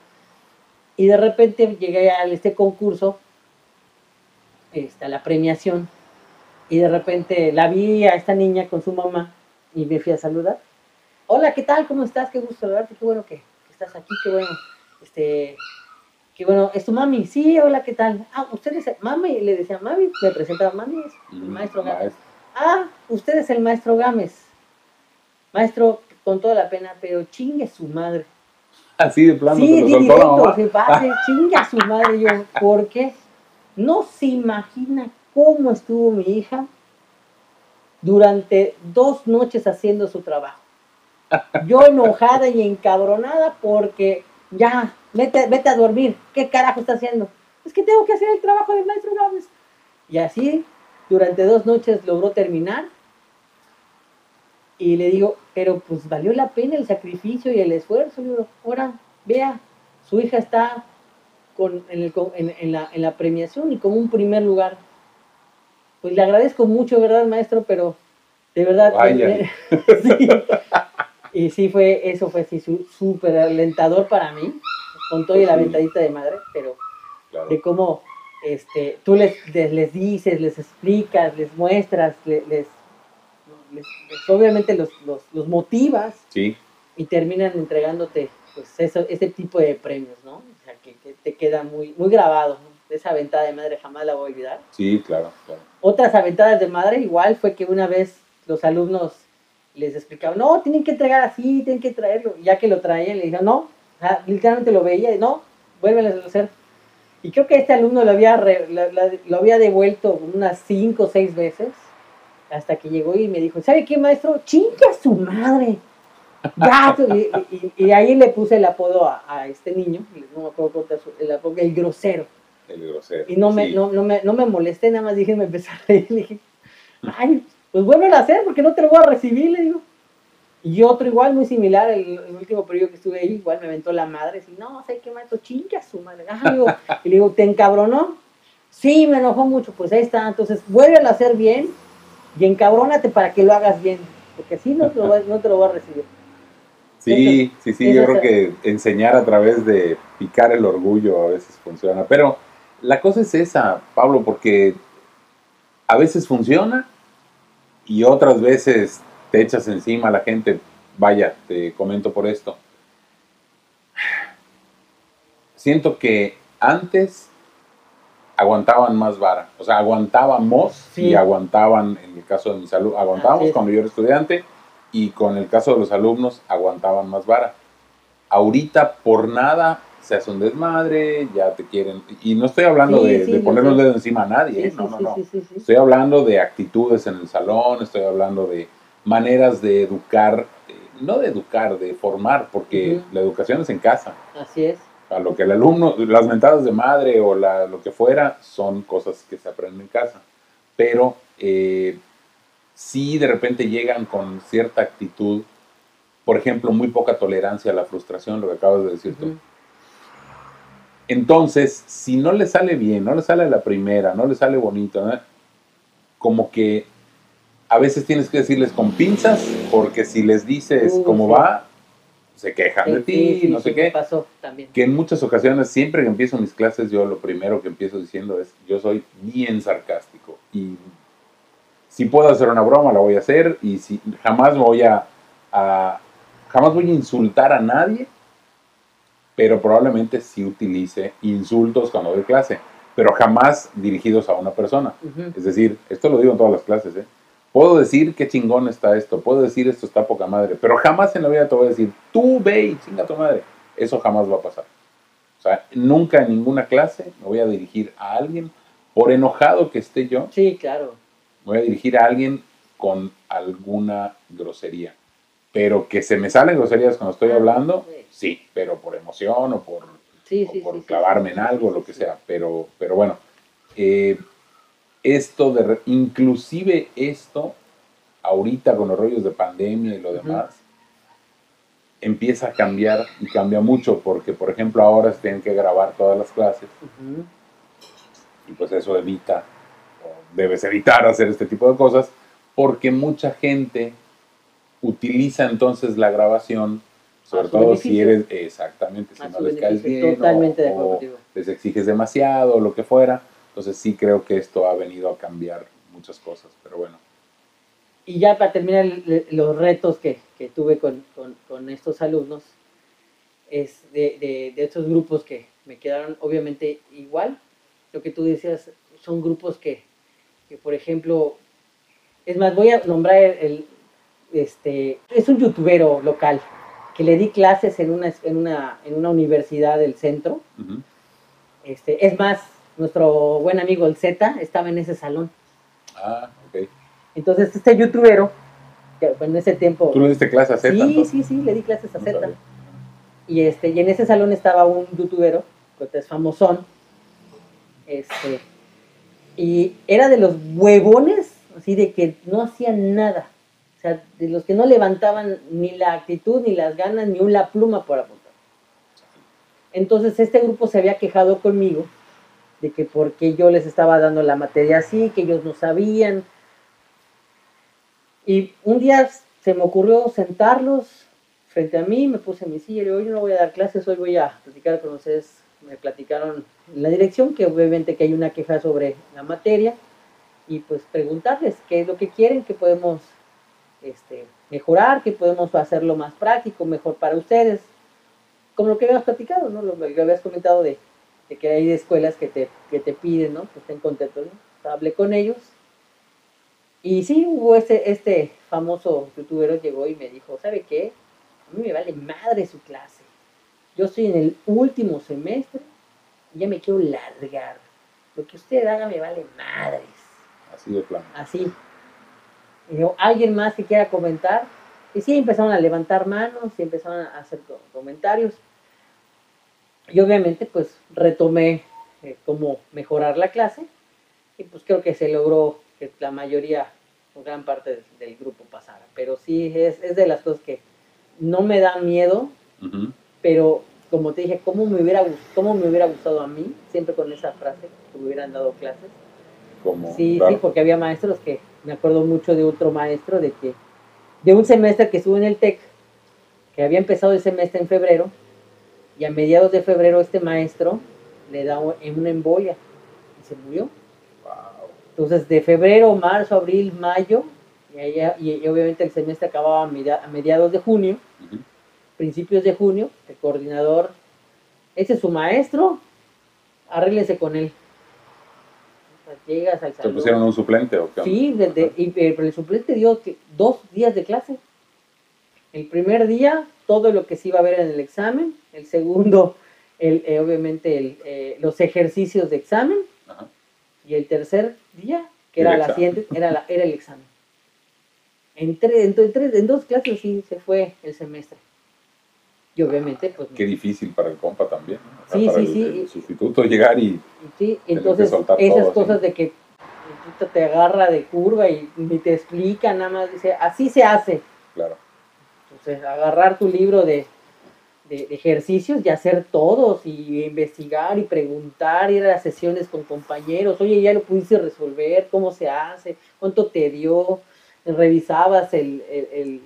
Y de repente llegué a este concurso, esta, la premiación, y de repente la vi a esta niña con su mamá y me fui a saludar. Hola, ¿qué tal? ¿Cómo estás? Qué gusto saludarte, qué bueno que, estás aquí, qué bueno, este, qué bueno, ¿es tu mami? Sí, hola, ¿qué tal? Ah, usted es, mami, le decía, mami, me presentaba, mami, es el mm, maestro Gámez. Ah, usted es el maestro Gámez. Maestro, con toda la pena, pero chingue su madre. Así de plano sí, se lo soltó se pase, chinga su madre yo, porque no se imagina cómo estuvo mi hija durante dos noches haciendo su trabajo. Yo enojada y encabronada porque ya, vete, vete a dormir. ¿Qué carajo está haciendo? Es que tengo que hacer el trabajo del maestro Gámez. Y así, durante dos noches logró terminar. Y le digo, pero pues valió la pena el sacrificio y el esfuerzo. Le digo, ahora, vea, su hija está con, en, la, en la premiación y como un primer lugar. Pues le agradezco mucho, ¿verdad, maestro? Pero de verdad. sí. Y sí fue, eso fue así súper alentador para mí, con todo y la ventadita de madre, pero de cómo este, tú les, les, dices, les explicas, les muestras, les, les, obviamente los, los, los, motivas sí. y terminan entregándote pues eso, ese tipo de premios, ¿no? O sea, que, te queda muy, muy grabado, Esa ventada de madre jamás la voy a olvidar. Sí, claro, claro. Otras aventadas de madre igual fue que una vez los alumnos les explicaban, no, tienen que entregar así, tienen que traerlo. Y ya que lo traían, le dijeron, no, literalmente lo veía, y no, vuelven a hacer. Y creo que este alumno lo había, lo había devuelto unas cinco o seis veces, hasta que llegó y me dijo, ¿sabe qué, maestro? ¡Chinga su madre! y, ahí le puse el apodo a, este niño, no me acuerdo el apodo, el grosero. El grosero. Y no me, no, no, me, no me molesté, nada más dije, me empecé a reír, le dije, ay, pues vuelven a hacer porque no te lo voy a recibir, le digo. Y otro igual, muy similar, el, último periodo que estuve ahí, igual me aventó la madre, y no, sé qué maestro, chinga su madre. y le digo, ¿te encabronó? Sí, me enojó mucho, pues ahí está, entonces vuelve a hacer bien y encabrónate para que lo hagas bien, porque así no te lo, no te lo voy a recibir. Sí, sí, sí, yo creo que enseñar a través de picar el orgullo a veces funciona, pero la cosa es esa, Pablo, porque a veces funciona y otras veces te echas encima a la gente. Vaya, te comento por esto. Siento que antes aguantaban más vara. O sea, aguantábamos y aguantaban, en el caso de mi salud, aguantábamos cuando yo era estudiante y con el caso de los alumnos aguantaban más vara. Ahorita por nada se hace un desmadre, ya te quieren. Y no estoy hablando de, de poner un dedo encima a nadie, ¿eh? no, no, no. Estoy hablando de actitudes en el salón, estoy hablando de maneras de educar, eh, no de educar, de formar, porque la educación es en casa. Así es. A lo que el alumno, las mentadas de madre o la, lo que fuera, son cosas que se aprenden en casa. Pero eh, si de repente llegan con cierta actitud, por ejemplo, muy poca tolerancia a la frustración, lo que acabas de decir tú entonces, si no le sale bien, no le sale la primera, no le sale bonito, como que a veces tienes que decirles con pinzas, porque si les dices cómo va, se quejan de ti, no sé qué. Pasó también. Que en muchas ocasiones, siempre que empiezo mis clases, yo lo primero que empiezo diciendo es, yo soy bien sarcástico y si puedo hacer una broma, la voy a hacer y si jamás voy a jamás voy a insultar a nadie pero probablemente sí utilice insultos cuando doy clase, pero jamás dirigidos a una persona. Es decir, esto lo digo en todas las clases, ¿eh? Puedo decir qué chingón está esto, puedo decir esto está poca madre, pero jamás en la vida te voy a decir, tú ve y chinga tu madre. Eso jamás va a pasar. O sea, nunca en ninguna clase me voy a dirigir a alguien, por enojado que esté yo. Sí, claro. Me voy a dirigir a alguien con alguna grosería. Pero que se me salen groserías cuando estoy ah, hablando, sí, pero por emoción o por, por clavarme en algo, lo que sea. Pero, pero bueno, eh, esto de, inclusive esto, ahorita con los rollos de pandemia y lo demás, empieza a cambiar y cambia mucho porque, por ejemplo, ahora se tienen que grabar todas las clases y pues eso evita, o debes evitar hacer este tipo de cosas porque mucha gente utiliza entonces la grabación, sobre todo si eres, exactamente, si no les caes bien o, les exiges demasiado o lo que fuera. Entonces sí creo que esto ha venido a cambiar muchas cosas, pero bueno. Y ya para terminar los retos que, que tuve con, con, estos alumnos, es de, de, de, estos grupos que me quedaron obviamente igual. Lo que tú decías, son grupos que, que por ejemplo, es más, voy a nombrar el, este, es un youtubero local que le di clases en una, en una, en una universidad del centro. este, es más, nuestro buen amigo el Z estaba en ese salón. Ah, ok. Entonces, este youtubero, que en ese tiempo... ¿Tú le diste clases a Z? Sí, sí, sí, le di clases a Z. Y, este, y en ese salón estaba un youtubero, que es famosón, este, Y era de los huevones, así de que no hacían nada. De los que no levantaban ni la actitud, ni las ganas, ni una pluma por apuntar. Entonces este grupo se había quejado conmigo de que porque yo les estaba dando la materia así, que ellos no sabían. Y un día se me ocurrió sentarlos frente a mí, me puse en mi silla y hoy no voy a dar clases, hoy voy a platicar con ustedes. Me platicaron en la dirección que obviamente que hay una queja sobre la materia y pues preguntarles qué es lo que quieren, qué podemos este, mejorar, qué podemos hacerlo más práctico, mejor para ustedes. Como lo que habíamos platicado, ¿no? Lo que habías comentado de de que hay escuelas que te, que te piden, ¿no? Que estén contentos, ¿no? Hablé con ellos. Y sí, hubo este, este famoso youtuber llegó y me dijo, ¿sabe qué? A mí me vale madre su clase. Yo estoy en el último semestre y ya me quiero largar. Lo que usted haga me vale madres. Así de plano. Así. Y ¿Alguien más que quiera comentar? Y sí, empezaron a levantar manos y empezaron a hacer comentarios. Y obviamente pues retomé eh, cómo mejorar la clase y pues creo que se logró que la mayoría o gran parte del, grupo pasara. Pero sí es, es, de las cosas que no me da miedo, pero como te dije, ¿cómo me, hubiera, ¿cómo me hubiera gustado a mí? Siempre con esa frase, que me hubieran dado clases. Sí, sí, porque había maestros que, me acuerdo mucho de otro maestro, de que, de un semestre que estuvo en el TEC, que había empezado el semestre en febrero, y a mediados de febrero este maestro le da una embolia y se murió. Entonces de febrero, marzo, abril, mayo, y, obviamente el semestre acababa a mediados de junio, principios de junio, el coordinador, ese es su maestro, arréglese con él. Llegas al ¿Te pusieron un suplente o qué? Sí, desde, y, pero el suplente dio dos días de clase. El primer día, todo lo que se iba a ver en el examen. El segundo, el, eh, obviamente, el, eh, los ejercicios de examen. Y el tercer día, que era, la siguiente, era, la, era el examen. En, en, dos clases sí se fue el semestre. Y obviamente, pues. Qué difícil para el compa también. sí, sí, sí. El sustituto llegar y. Sí, entonces, esas cosas de que te agarra de curva y ni te explica, nada más dice, así se hace. Claro. Entonces, agarrar tu libro de, ejercicios y hacer todos y investigar y preguntar, ir a las sesiones con compañeros, oye, ya lo pudiste resolver, cómo se hace, cuánto te dio, revisabas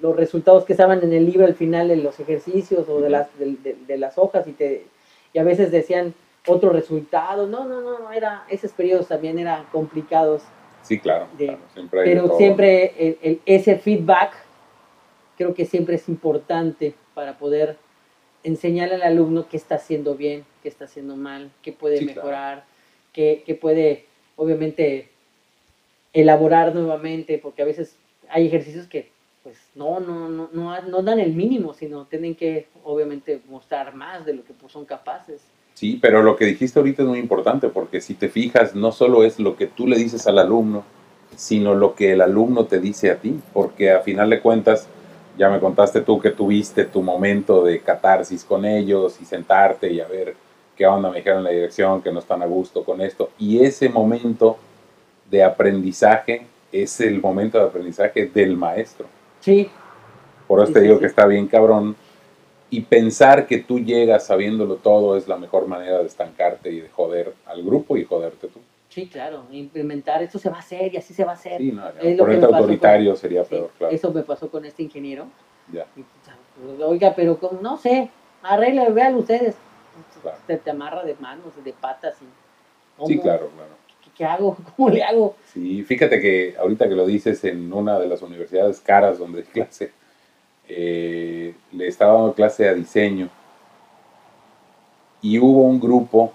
los resultados que estaban en el libro al final de los ejercicios o de las, de, las hojas y, te, y a veces decían otro resultado, no, no, no, era, esos periodos también eran complicados. Sí, claro. pero siempre ese feedback creo que siempre es importante para poder enseñarle al alumno qué está haciendo bien, qué está haciendo mal, qué puede mejorar, qué, puede, obviamente, elaborar nuevamente, porque a veces hay ejercicios que pues no, no, no, no, dan el mínimo, sino tienen que obviamente mostrar más de lo que pues, son capaces. Sí, pero lo que dijiste ahorita es muy importante, porque si te fijas, no solo es lo que tú le dices al alumno, sino lo que el alumno te dice a ti, porque a final de cuentas, ya me contaste tú que tuviste tu momento de catarsis con ellos y sentarte y a ver qué onda, me dijeron la dirección que no están a gusto con esto. Y ese momento de aprendizaje es el momento de aprendizaje del maestro. Sí. Por eso te digo que está bien cabrón. Y pensar que tú llegas sabiéndolo todo es la mejor manera de estancarte y de joder al grupo y joderte tú. Sí, claro, implementar esto se va a hacer y así se va a hacer. Sí, no, ponerte autoritario sería peor, claro. Eso me pasó con este ingeniero. Ya. Pues, oiga, pero como, no sé, arregle, vean ustedes. Te, te, amarra de manos, de patas. Y, sí, claro, claro. ¿Qué, hago? ¿Cómo le hago? Sí, fíjate que ahorita que lo dices en una de las universidades caras donde clase, eh, le estaba dando clase a diseño y hubo un grupo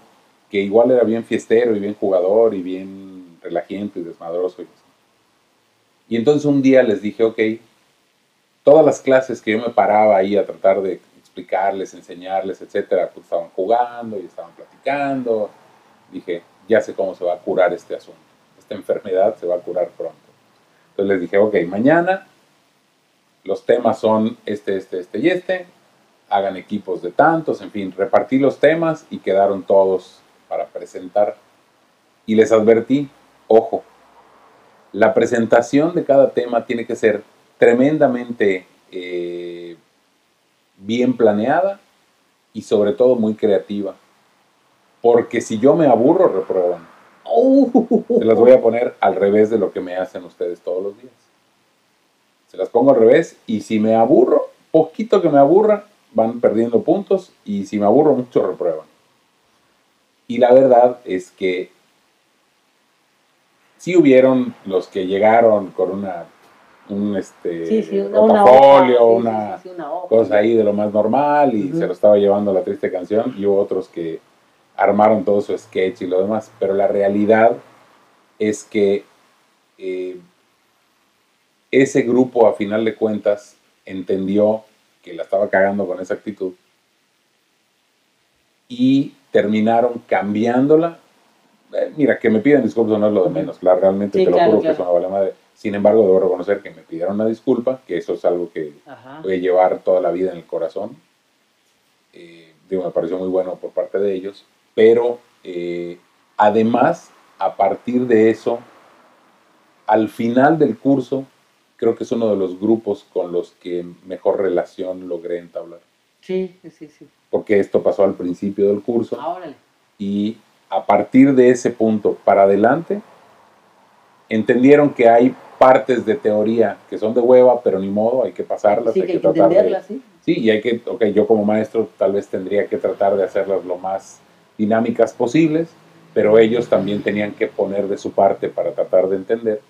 que igual era bien fiestero y bien jugador y bien relajiento y desmadroso. Y, entonces un día les dije, ok, todas las clases que yo me paraba ahí a tratar de explicarles, enseñarles, etcétera, pues estaban jugando y estaban platicando. Dije, ya sé cómo se va a curar este asunto. Esta enfermedad se va a curar pronto. Entonces les dije, ok, mañana los temas son este, este, este y este. Hagan equipos de tantos, en fin, repartí los temas y quedaron todos para presentar. Y les advertí, ojo, la presentación de cada tema tiene que ser tremendamente eh, bien planeada y sobre todo muy creativa. Porque si yo me aburro, reprueban. Se las voy a poner al revés de lo que me hacen ustedes todos los días. Se las pongo al revés y si me aburro, poquito que me aburra, van perdiendo puntos y si me aburro mucho, reprueban. Y la verdad es que sí hubieron los que llegaron con una un este portafolio, una, cosa ahí de lo más normal y se lo estaba llevando la triste canción y hubo otros que armaron todo su sketch y lo demás, pero la realidad es que eh, ese grupo a final de cuentas entendió que la estaba cagando con esa actitud y terminaron cambiándola. Eh, mira, que me piden disculpas no es lo de menos, la, realmente te lo juro que es una vale madre sin embargo, debo reconocer que me pidieron una disculpa, que eso es algo que voy a llevar toda la vida en el corazón. Eh, digo, me pareció muy bueno por parte de ellos, pero eh, además, a partir de eso, al final del curso, creo que es uno de los grupos con los que mejor relación logré entablar. Sí, sí, sí. Porque esto pasó al principio del curso. Ah, y a partir de ese punto para adelante, entendieron que hay partes de teoría que son de hueva, pero ni modo, hay que pasarlas, hay que, tratar de, ¿sí? sí, y hay que, ok, yo como maestro tal vez tendría que tratar de hacerlas lo más dinámicas posibles, pero ellos también tenían que poner de su parte para tratar de entender,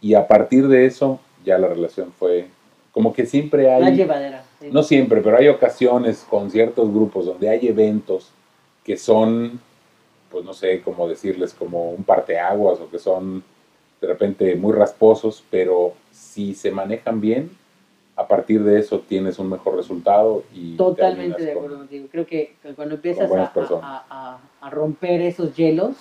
y a partir de eso ya la relación fue como que siempre hay... La llevadera. No siempre, pero hay ocasiones con ciertos grupos donde hay eventos que son, pues no sé cómo decirles, como un parteaguas o que son de repente muy rasposos, pero si se manejan bien, a partir de eso tienes un mejor resultado. y Totalmente de acuerdo contigo. Creo que cuando empiezas a, romper esos hielos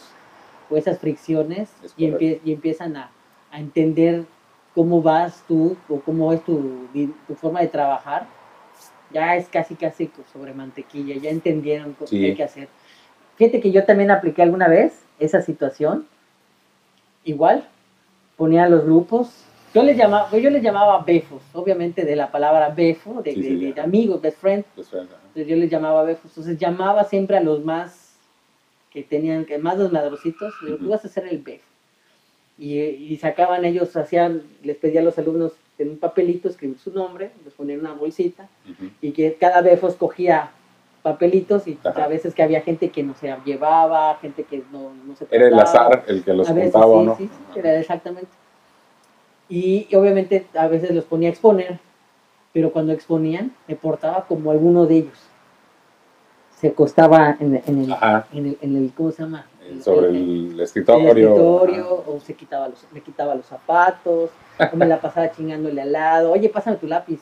o esas fricciones y, empiezan a, entender cómo vas tú o cómo es tu, tu, forma de trabajar, ya es casi casi sobre mantequilla, ya entendieron qué hay que hacer. Fíjate que yo también apliqué alguna vez esa situación, igual, ponía los grupos. Yo les llamaba, yo les llamaba befos, obviamente de la palabra befo, de, amigos, best friend. Entonces yo les llamaba befos. Entonces llamaba siempre a los más que tenían, que más los madrocitos, uh tú vas a ser el befo. Y, sacaban ellos, hacían, les pedía a los alumnos en un papelito escribir su nombre, les ponían una bolsita y que cada befo escogía papelitos y a veces que había gente que no se llevaba, gente que no, no se Era el azar el que los contaba, sí, ¿no? Sí, era exactamente. Y, obviamente a veces los ponía a exponer, pero cuando exponían me portaba como alguno de ellos. Se acostaba en, en, el, en, el, en, el, ¿cómo se llama? Sobre el, escritorio. El escritorio o se quitaba los, le quitaba los zapatos, o me la pasaba chingándole al lado, oye, pásame tu lápiz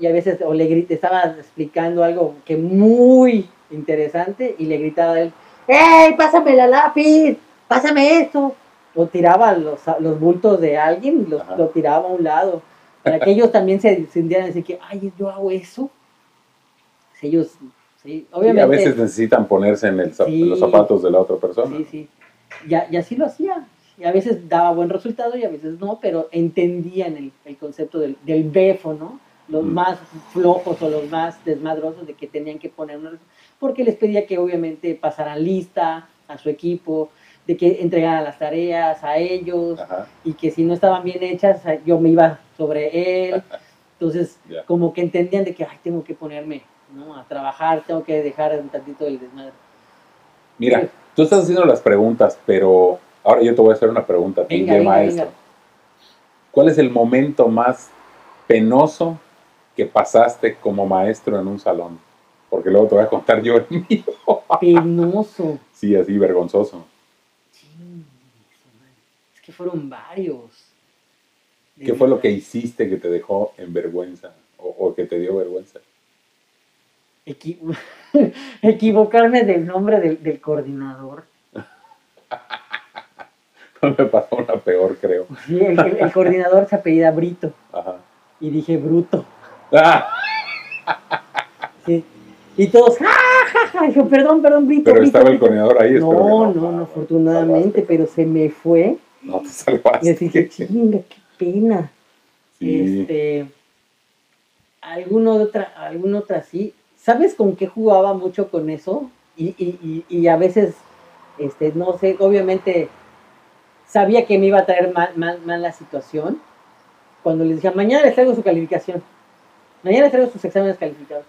y a veces, o le grité, estaba explicando algo que muy interesante y le gritaba a él, ¡Ey, pásame la lápiz! ¡Pásame esto! O tiraba los, los bultos de alguien y los, lo tiraba a un lado. Para que ellos también se sintieran decir que, ¡ay, yo hago eso! ellos, sí, obviamente. Y a veces necesitan ponerse en, el, los zapatos de la otra persona. Sí, sí. Y, así lo hacía. Y a veces daba buen resultado y a veces no, pero entendían el, el concepto del, del befo, ¿no? los más flojos o los más desmadrosos de que tenían que poner una porque les pedía que obviamente pasaran lista a su equipo, de que entregaran las tareas a ellos y que si no estaban bien hechas yo me iba sobre él. Entonces, como que entendían de que, ay, tengo que ponerme ¿no? a trabajar, tengo que dejar un tantito del desmadre. Mira, tú estás haciendo las preguntas, pero ahora yo te voy a hacer una pregunta a ti, maestro. ¿Cuál es el momento más penoso que pasaste como maestro en un salón? Porque luego te voy a contar yo el mío. Penoso. Sí, así, vergonzoso. Fueron varios. ¿Qué fue lo que hiciste que te dejó en vergüenza o, que te dio vergüenza? equivocarme del nombre del, coordinador. no me pasó una peor, creo. Sí, el, el coordinador se apellida Brito. Ajá. Y dije Bruto. Y todos, Ay, yo, perdón, perdón, brinco, Pero estaba el conedor ahí. No, no, no, Ah, afortunadamente, pero se me fue. No te salvaste. Y chinga, qué pena. Sí. Este, alguna otra, alguna otra sí. ¿Sabes con qué jugaba mucho con eso? Y, y, y, y a veces, este, no sé, obviamente sabía que me iba a traer mal, mal, mal la situación. Cuando les decía, mañana les traigo su calificación. Mañana les traigo sus exámenes calificados.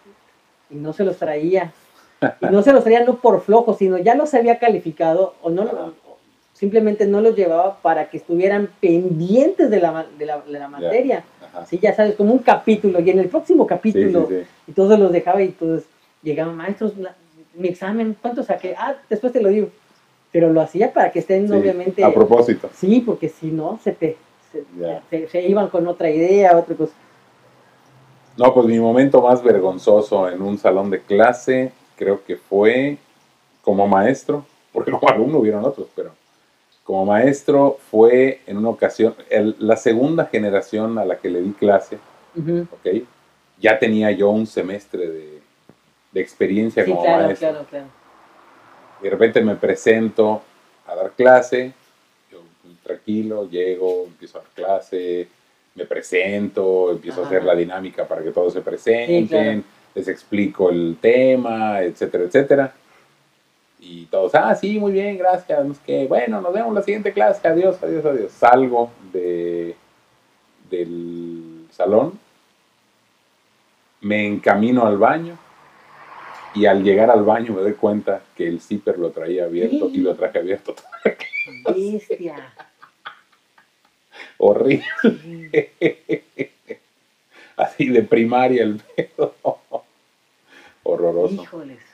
Y no se los traía. Y no se los traía no por flojo, sino ya los había calificado o no. Simplemente no los llevaba para que estuvieran pendientes de la, de la, de la materia. Sí, ya sabes, como un capítulo. Y en el próximo capítulo, sí, sí. y todos los dejaba y entonces llegaban maestros, mi examen, ¿cuánto saqué? Ah, después te lo digo. Pero lo hacía para que estén, obviamente. A propósito. Sí, porque si no, se te. Se, Ya. se- se iban con otra idea, otra cosa. No, pues mi momento más vergonzoso en un salón de clase creo que fue como maestro, porque como alumno hubieron otros, pero como maestro fue en una ocasión, el- la segunda generación a la que le di clase. ¿ok? Ya tenía yo un semestre de, de experiencia Sí, como claro, maestro. claro, claro. De repente me presento a dar clase, yo muy tranquilo, llego, empiezo a dar clase, me presento, empiezo a hacer la dinámica para que todos se presenten, Sí, claro. les explico el tema, etcétera, etcétera. Y todos, ah, sí, muy bien, gracias, qué. Bueno, nos vemos en la siguiente clase, adiós, adiós, adiós. Salgo de, del salón, me encamino al baño y al llegar al baño me doy cuenta que el zipper lo traía abierto y lo traje abierto. Bestia. Horrible, Sí. así de primaria el pedo. Horroroso. Híjoles.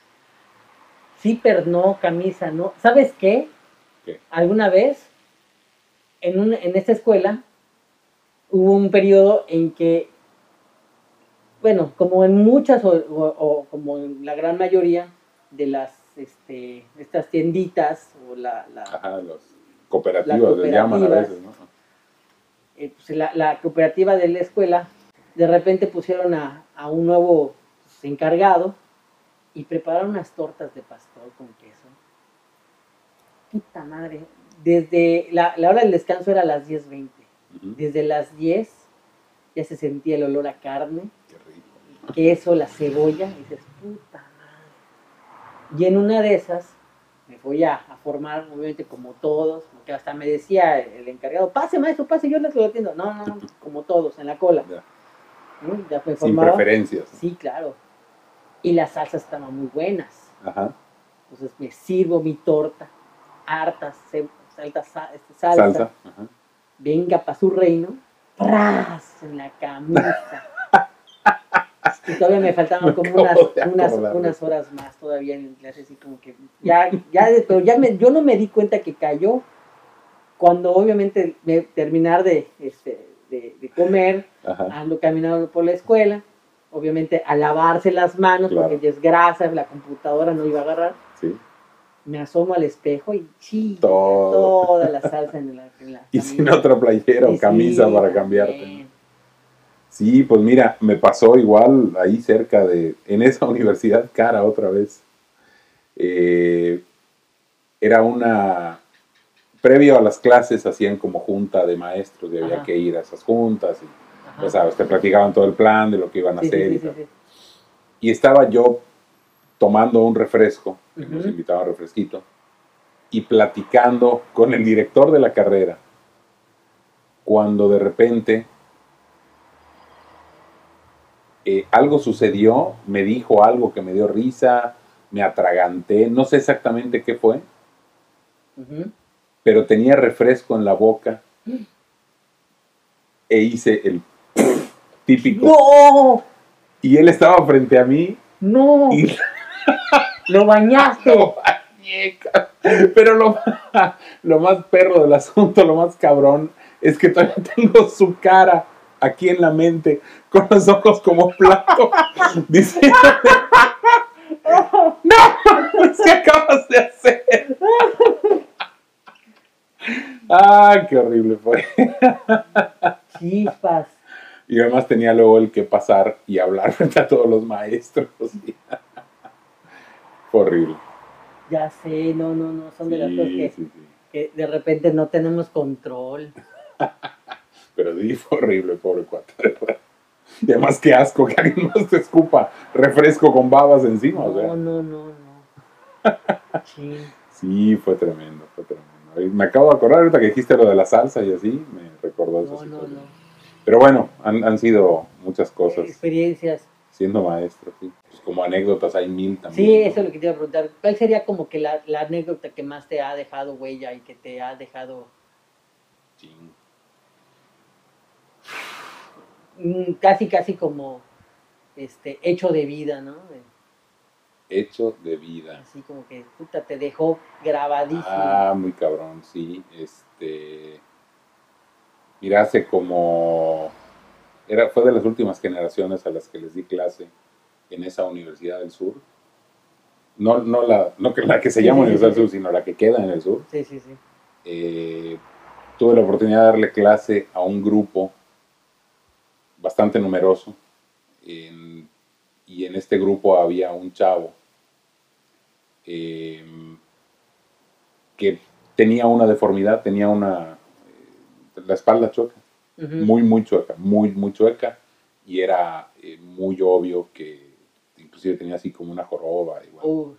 Zipper no, camisa no. ¿Sabes qué? ¿Qué? Alguna vez, en, un- en esta escuela, hubo un periodo en que, bueno, como en muchas o, o- o como en la gran mayoría de las, este, estas tienditas o la, la- Ajá, los cooperativos Las les llaman a cooperativas. veces, ¿no? eh, pues, la, la cooperativa de la escuela, de repente pusieron a, a un nuevo pues, encargado y prepararon unas tortas de pastor con queso. Puta madre. Desde la, la hora del descanso era a las 10.20. Ujú, Desde las 10 ya se sentía el olor a carne, Qué rico. queso, la cebolla. Y dices, puta madre. Y en una de esas me fui a, a formar, obviamente como todos, porque hasta me decía el encargado, pase maestro, pase, yo les lo atiendo. No, no, no, como todos, en la cola. Ya. ¿no? Ya me Sin preferencias. Sí, claro. Y las salsas estaban muy buenas. Ajá. Entonces me sirvo mi torta, harta ce- salta, sa- este, salsa, Salsa. Ajá. venga para su reino, ¡pras! en la camisa. y todavía me faltaban Me como unas, unas, unas horas más todavía en clase, así como que ya, ya, pero ya me, yo no me di cuenta que cayó cuando obviamente me terminar de, este, de, de comer, Ajá. ando caminando por la escuela, obviamente a lavarse las manos Claro. porque ya es grasa, la computadora no iba a agarrar, Sí. me asomo al espejo y sí, toda la salsa en la, en la Y sin otra playera Y o camisa sí, para cambiarte. Sí, pues mira, me pasó igual ahí cerca de, en esa universidad cara otra vez. Eh, era una, previo a las clases hacían como junta de maestros y había Ajá. que ir a esas juntas y. ya sabes, te platicaban todo el plan de lo que iban a Sí, hacer sí, y sí, sí. Y estaba yo tomando un refresco, Ujú. nos invitaba a refresquito, y platicando con el director de la carrera, cuando de repente eh, algo sucedió, me dijo algo que me dio risa, me atraganté, no sé exactamente qué fue, pero tenía refresco en la boca e hice el típico. ¡No! Y él estaba frente a mí ¡No! y ¡Lo bañaste! Lo bañé, Pero lo, lo más perro del asunto, lo más cabrón, es que todavía tengo su cara aquí en la mente, con los ojos como plato, diciendo, ¡No! ¿Qué acabas de hacer? ¡Ah, qué horrible fue! Chispas. Y además tenía luego el que pasar y hablar frente a todos los maestros. Horrible. Ya sé, no, no, no, son de las cosas que, que de repente no tenemos control. Pero sí, fue horrible, pobre cuate. Y además, qué asco que alguien más te escupa refresco con babas encima. No, o sea. no, no, no. Sí. Sí, fue tremendo, fue tremendo. Me acabo de acordar ahorita que dijiste lo de la salsa y así, me recordó eso. No, no, no. Pero bueno, han, han sido muchas cosas. Experiencias. Siendo maestro, sí. Pues como anécdotas hay mil también. Sí, eso es lo que te iba a preguntar. ¿Cuál sería como que la, la anécdota que más te ha dejado huella y que te ha dejado Ching. mm, casi, casi como este hecho de vida, ¿no? Hecho de vida. Así como que puta, te dejó grabadísimo. Ah, muy cabrón, sí. Este. Mira, hace como. Era, fue de las últimas generaciones a las que les di clase en esa Universidad del Sur. No, no, la, no que la que se llama sí, Universidad sí, del Sur, sino la que queda en el sur. Sí, sí, sí. Eh, tuve la oportunidad de darle clase a un grupo bastante numeroso. en- y en este grupo había un chavo eh, que tenía una deformidad, tenía una. Eh, la espalda chueca, muy, muy chueca, muy, muy chueca. Y era eh, muy obvio que inclusive tenía así como una joroba. igual. Uh,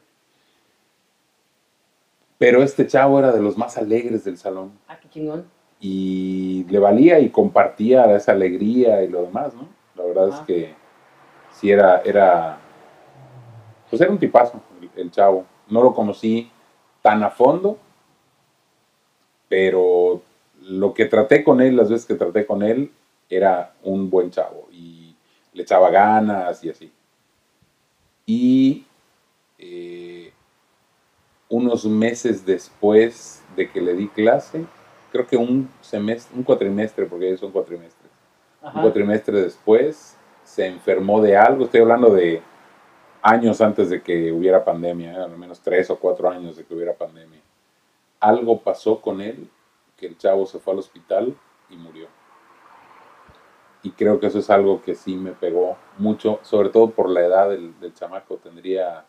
Pero este chavo era de los más alegres del salón. ah, qué chingón. y le valía y compartía esa alegría y lo demás, ¿no? La verdad es que sí era, era, pues era un tipazo el, el chavo. No lo conocí tan a fondo, pero lo que traté con él, las veces que traté con él, era un buen chavo y le echaba ganas y así. Y eh, unos meses después de que le di clase, creo que un semestre, un cuatrimestre, porque son cuatrimestres, Ajá. un cuatrimestre después se enfermó de algo, estoy hablando de años antes de que hubiera pandemia, ¿eh? al menos tres o cuatro años de que hubiera pandemia. Algo pasó con él, que el chavo se fue al hospital y murió. Y creo que eso es algo que sí me pegó mucho, sobre todo por la edad del, del chamaco, tendría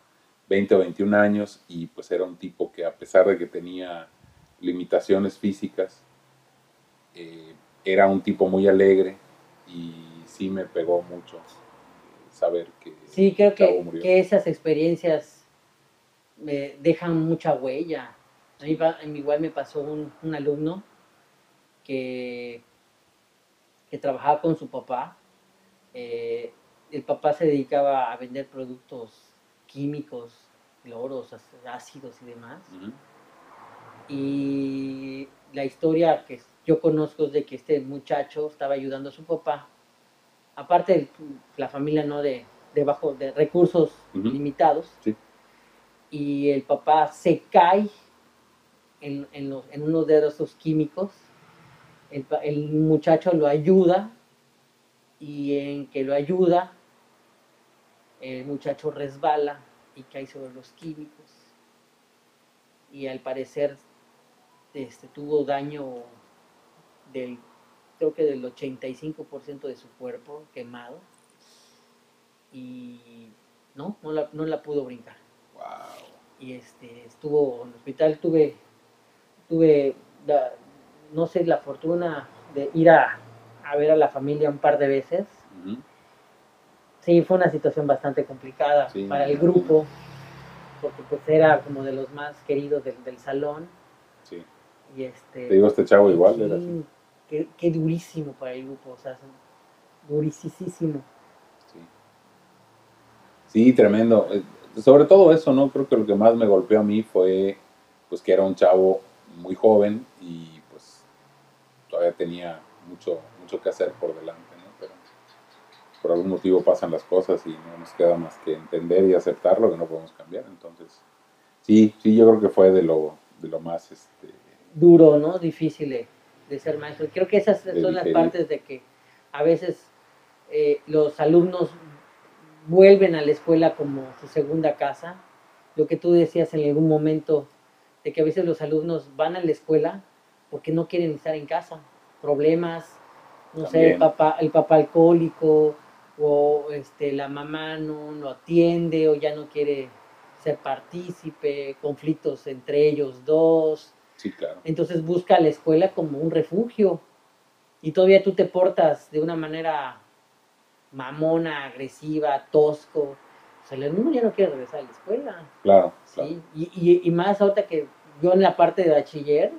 20 o 21 años y pues era un tipo que a pesar de que tenía limitaciones físicas, eh, era un tipo muy alegre y sí me pegó mucho eh, saber que Sí, creo que, que esas experiencias me dejan mucha huella. A mí a mí igual me pasó un, un alumno que, que trabajaba con su papá. Eh, el papá se dedicaba a vender productos químicos, cloros, ácidos y demás. Y la historia que yo conozco es de que este muchacho estaba ayudando a su papá. Aparte, la familia no de, de bajo, de recursos limitados. Sí. Y el papá se cae en, en, los- en uno de esos químicos. El, el muchacho lo ayuda y en que lo ayuda, el muchacho resbala y cae sobre los químicos. Y al parecer este, tuvo daño del, creo que del 85% de su cuerpo quemado. Y no, no la, no la pudo brincar. Wow. Y este, estuvo en el hospital, tuve, tuve, la- no sé, la fortuna de ir a, a ver a la familia un par de veces. Sí, fue una situación bastante complicada Sí. para el grupo, porque pues era como de los más queridos del, del salón. Sí. Y este, Te digo, este chavo igual sí, era así. Qué, qué durísimo para el grupo, o sea, durísimo. Sí. Sí, tremendo. Eh, Sobre todo eso, ¿no? Creo que lo que más me golpeó a mí fue pues que era un chavo muy joven y pues todavía tenía mucho, mucho que hacer por delante, ¿no? Pero por algún motivo pasan las cosas y no nos queda más que entender y aceptar lo que no podemos cambiar. Entonces, sí, sí, yo creo que fue de lo, de lo más, este, duro, ¿no? Difícil de, de ser maestro. Creo que esas son las partes de que a veces eh, los alumnos vuelven a la escuela como su segunda casa. Lo que tú decías en algún momento, de que a veces los alumnos van a la escuela porque no quieren estar en casa. Problemas, no sé, el papá, el papá alcohólico o este, la mamá no lo atiende o ya no quiere ser partícipe, conflictos entre ellos dos. Sí, claro. Entonces busca la escuela como un refugio y todavía tú te portas de una manera mamona, agresiva, tosco. Sea, el alumno ya no quiere regresar a la escuela. Claro. Sí, Y, y, y más ahorita que yo en la parte de bachiller,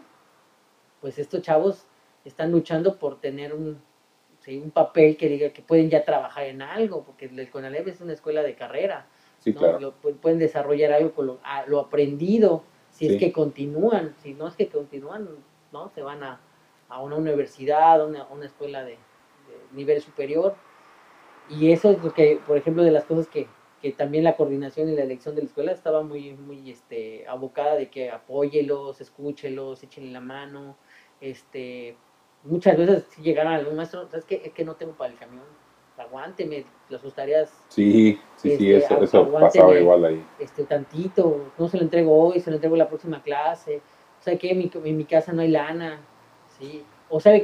pues estos chavos están luchando por tener un, sí, un papel que diga que pueden ya trabajar en algo, porque el CONALEP es una escuela de carrera. Sí, ¿no? claro. Lo- pu- pueden desarrollar algo con lo, a- lo aprendido, si Sí. es que continúan, si no es que continúan, ¿no? Se van a, a una universidad, a una, una escuela de, de nivel superior. Y eso es lo que, por ejemplo, de las cosas que, que también la coordinación y la elección de la escuela estaba muy, muy este, abocada de que apóyelos, escúchelos, échenle la mano. Este, muchas veces si llegaron algún maestro, ¿sabes qué? Es que no tengo para el camión, aguánteme, las tareas Sí, sí, sí, Este, eso, eso aguánteme. pasaba igual ahí. este tantito, no se lo entrego hoy, se lo entrego la próxima clase. ¿Sabe qué? En mi, en mi casa no hay lana, ¿sí? O ¿sabe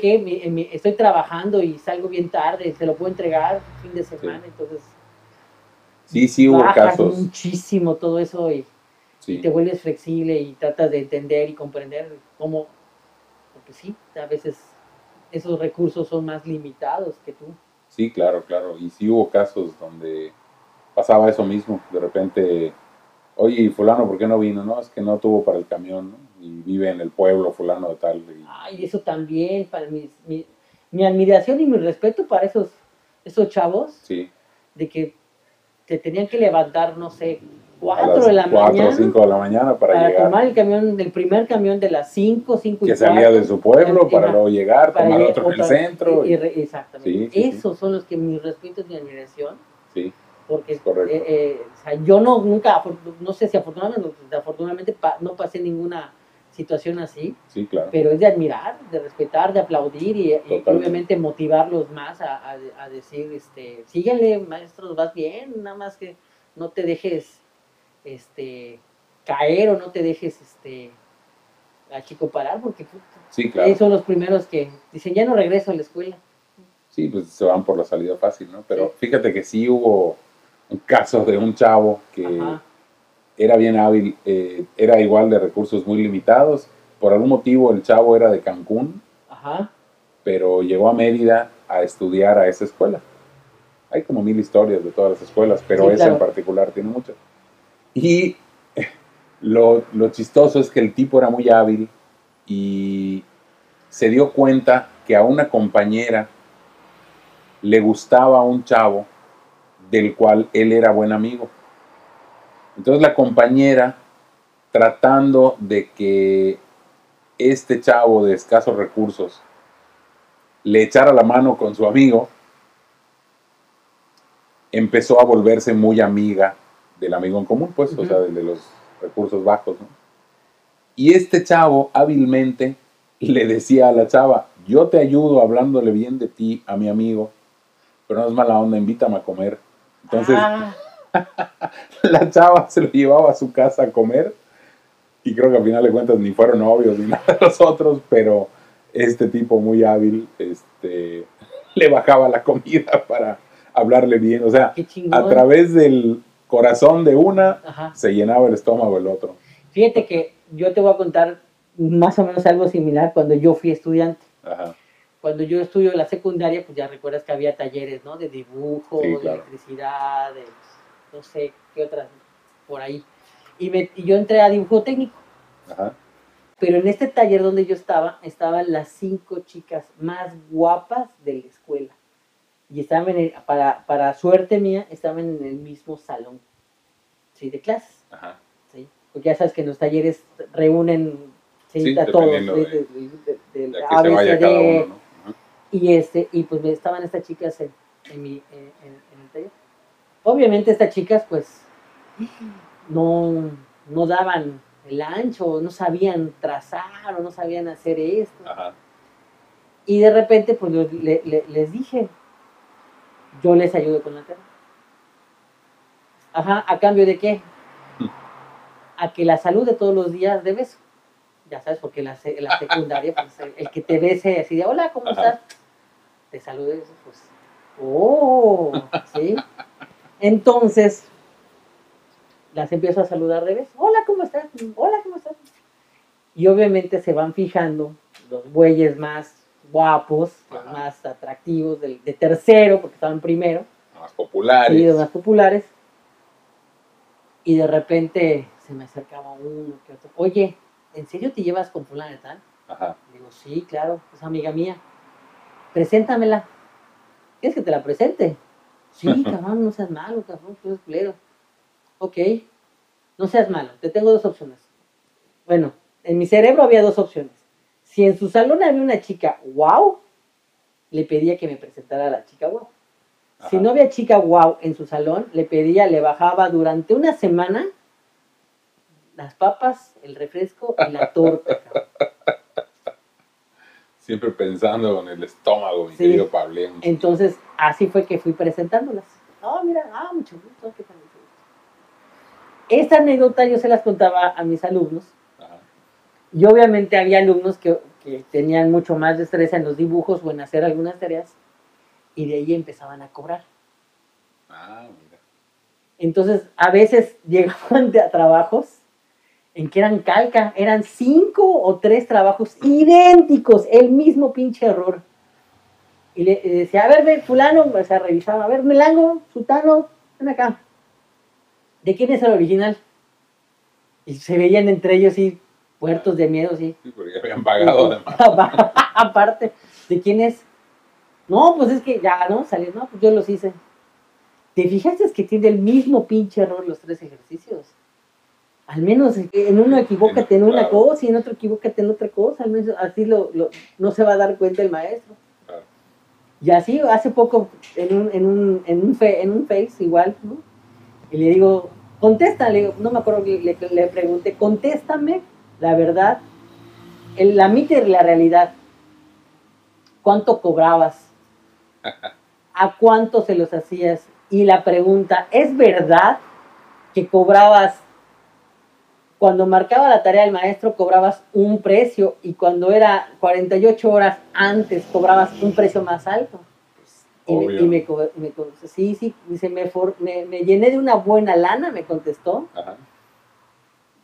mi- estoy trabajando y salgo bien tarde, se lo puedo entregar fin de semana, entonces Sí, sí hubo casos. muchísimo todo eso y, te vuelves flexible y tratas de entender y comprender cómo, porque sí, a veces esos recursos son más limitados que tú. sí, claro, claro. Y sí hubo casos donde pasaba eso mismo. De repente, oye, ¿y fulano por qué no vino? No, es que no tuvo para el camión, ¿no? Y vive en el pueblo fulano de tal. y- Ay, eso también, para mis- mi, mi admiración y mi respeto para esos, esos chavos, sí, de que te tenían que levantar, no sé, a 4 las de la 4 o mañana 5 de la mañana para, para llegar. tomar el camión, el primer camión de las 5, 5 y que salía de su pueblo para luego llegar, para tomar otro en el centro. y- y- y re- exactamente. Sí, sí, sí. Esos son los que mis respetos y mi admiración, sí, porque Es correcto. eh, eh, o sea, yo no, nunca, no sé si afortunadamente, afortunadamente pa- no pasé ninguna situación así, sí, claro. pero es de admirar, de respetar, de aplaudir y, obviamente motivarlos más a, a- a decir, este, síguenle, maestros, vas bien, nada más que no te dejes este, caer o no te dejes este, a chico parar, porque Sí, claro. ellos son los primeros que dicen, ya no regreso a la escuela. Sí, pues se van por la salida fácil, ¿no? Pero fíjate que sí hubo un caso de un chavo que Ajá. Era bien hábil, eh, era igual de recursos muy limitados. Por algún motivo el chavo era de Cancún, Ajá. pero llegó a Mérida a estudiar a esa escuela. Hay como mil historias de todas las escuelas, pero Sí, esa claro. en particular tiene muchas. Y lo, lo chistoso es que el tipo era muy hábil y se dio cuenta que a una compañera le gustaba un chavo del cual él era buen amigo. Entonces la compañera, tratando de que este chavo de escasos recursos le echara la mano con su amigo, empezó a volverse muy amiga del amigo en común, pues, o sea, del de los recursos bajos, ¿no? Y este chavo hábilmente le decía a la chava, yo te ayudo hablándole bien de ti a mi amigo, pero no es mala onda, invítame a comer. Entonces Ah, la chava se lo llevaba a su casa a comer y creo que al final de cuentas ni fueron novios ni nada de los otros, pero este tipo muy hábil este, le bajaba la comida para hablarle bien, o sea, a través del corazón de una Ajá. se llenaba el estómago el otro. Fíjate que yo te voy a contar más o menos algo similar cuando yo fui estudiante. Ajá. Cuando yo estudio la secundaria, pues ya recuerdas que había talleres, ¿no? De dibujo, Sí, de claro. electricidad, de no sé qué otras por ahí. Y, me- y yo entré a dibujo técnico. Ajá. Pero en este taller donde yo estaba, estaban las cinco chicas más guapas de la escuela. Y estaban, en el- para, para suerte mía, estaban en el mismo salón, ¿sí? De clases, Ajá. ¿sí? Porque ya sabes que en los talleres reúnen ¿sí? Sí, a todos, y este, y pues estaban estas chicas en, en mi, en, en- en el taller. Obviamente estas chicas pues no, no daban el ancho, no sabían trazar o no sabían hacer esto. Ajá. Y de repente pues le- le- les dije, yo les ayudo con la tarea. Ajá, ¿a cambio de qué? A que la salud de todos los días de beso. Ya sabes, porque la, la secundaria, pues el, el que te bese así de, hola, ¿cómo Ajá. estás? Te saludes, pues, oh, ¿sí? Entonces, las empiezo a saludar de vez. Hola, ¿cómo estás? Hola, ¿cómo estás? Y obviamente se van fijando los bueyes más guapos, los más atractivos, de, de tercero, porque estaban primero. Más populares. Sí, los más populares. Y de repente se me acercaba uno que otro. Oye, ¿en serio te llevas con fulana de tal? Ajá. Digo, sí, claro, es amiga mía. Preséntamela. ¿Quieres que te la presente? Sí, cabrón, no seas malo, cabrón, tú eres culero. Ok, no seas malo, te tengo dos opciones. Bueno, en mi cerebro había dos opciones. Si en su salón había una chica wow, le pedía que me presentara a la chica wow. Si no había chica wow en su salón, le pedía, le bajaba durante una semana las papas, el refresco y la torta. cabrón. Siempre pensando con el estómago, mi Sí. querido Pablén. Entonces, así fue que fui presentándolas. Ah, mira, ah, mucho gusto, qué tal. Esta anécdota yo se las contaba a mis alumnos. Ajá. Y obviamente había alumnos que, que tenían mucho más destreza en los dibujos o en hacer algunas tareas. Y de ahí empezaban a cobrar. Ah, mira. Entonces, a veces llegaban de a trabajos en que eran calca, eran cinco o tres trabajos idénticos, el mismo pinche error. Y le, le decía, a ver, ve, fulano, o sea, revisaba, a ver, Melango, Sutano, ven acá. ¿De quién es el original? Y se veían entre ellos y puertos de miedo, sí. Sí, porque habían pagado además. Aparte, ¿de quién es? No, pues es que ya, ¿no? Salió, no, pues yo los hice. ¿Te fijaste que tiene el mismo pinche error los tres ejercicios? Al menos en uno equivócate en una Claro. cosa y en otro equivócate en otra cosa. Al menos así lo, lo- no se va a dar cuenta el maestro. Claro. Y así, hace poco, en un, en un, en un, fe- en un Face igual, ¿no? Y le digo, contesta, le digo, no me acuerdo, le, le- le pregunté, contéstame la verdad, el, la mita y la realidad. ¿Cuánto cobrabas? ¿A cuánto se los hacías? Y la pregunta, ¿es verdad que cobrabas, cuando marcaba la tarea del maestro, cobrabas un precio y cuando era 48 horas antes cobrabas un precio más alto? Y me, y me me sí, sí, dice, me, for- me, me llené de una buena lana, me contestó, Ajá.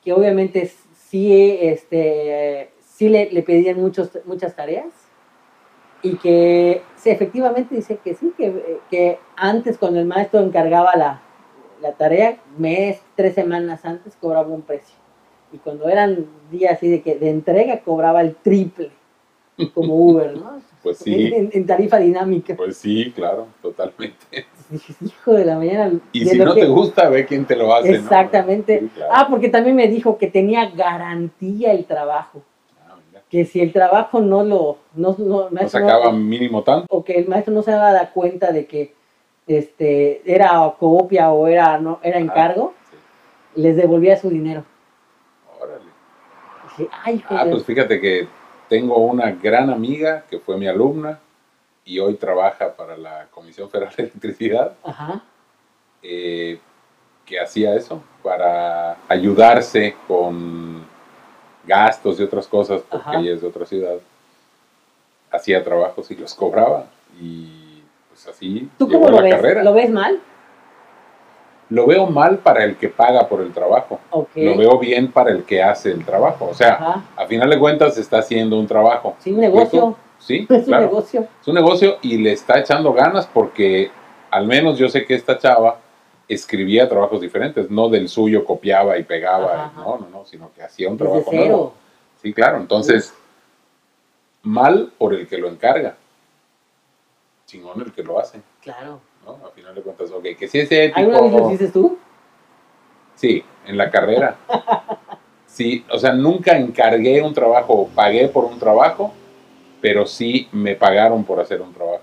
que obviamente sí, este, sí le, le pedían muchos, muchas tareas y que sí, efectivamente dice que sí, que, que antes cuando el maestro encargaba la, la tarea, mes, tres semanas antes cobraba un precio. Y cuando eran días así de, que, de entrega, cobraba el triple, como Uber, ¿no? Pues sí. En, en tarifa dinámica. Pues sí, claro, totalmente. Hijo de la mañana. Y si no que- te gusta, ve quién te lo hace. ¿no? Exactamente. Sí, claro. Ah, porque también me dijo que tenía garantía el trabajo. Ah, mira. Que si el trabajo no lo. No, no, No sacaba no- mínimo tanto. o que el maestro no se daba da cuenta de que este, era copia o era, no, era encargo, Sí. les devolvía su dinero. Ay, Ah, pues fíjate que tengo una gran amiga que fue mi alumna y hoy trabaja para la Comisión Federal de Electricidad, Ajá. eh, que hacía eso para ayudarse con gastos y otras cosas, porque Ajá. ella es de otra ciudad. Hacía trabajos y los cobraba. Y pues así ¿Tú llegó cómo lo la ves? carrera. ¿Lo ves mal? Lo veo mal para el que paga por el trabajo. Lo veo bien para el que hace el trabajo. O sea, Ajá. a final de cuentas está haciendo un trabajo. Sí, un negocio. Sí, Es un negocio. Es un negocio y le está echando ganas porque al menos yo sé que esta chava escribía trabajos diferentes, no del suyo copiaba y pegaba, Ajá, no, no, no, sino que hacía un Desde trabajo cero. nuevo. Sí, claro, entonces, mal por el que lo encarga, chingón el que lo hace, Claro. ¿No? A final de cuentas, ok, que si es ético, ¿Alguna vez lo hiciste tú? sí, en la carrera, sí, o sea, nunca encargué un trabajo, o pagué por un trabajo, pero sí me pagaron por hacer un trabajo.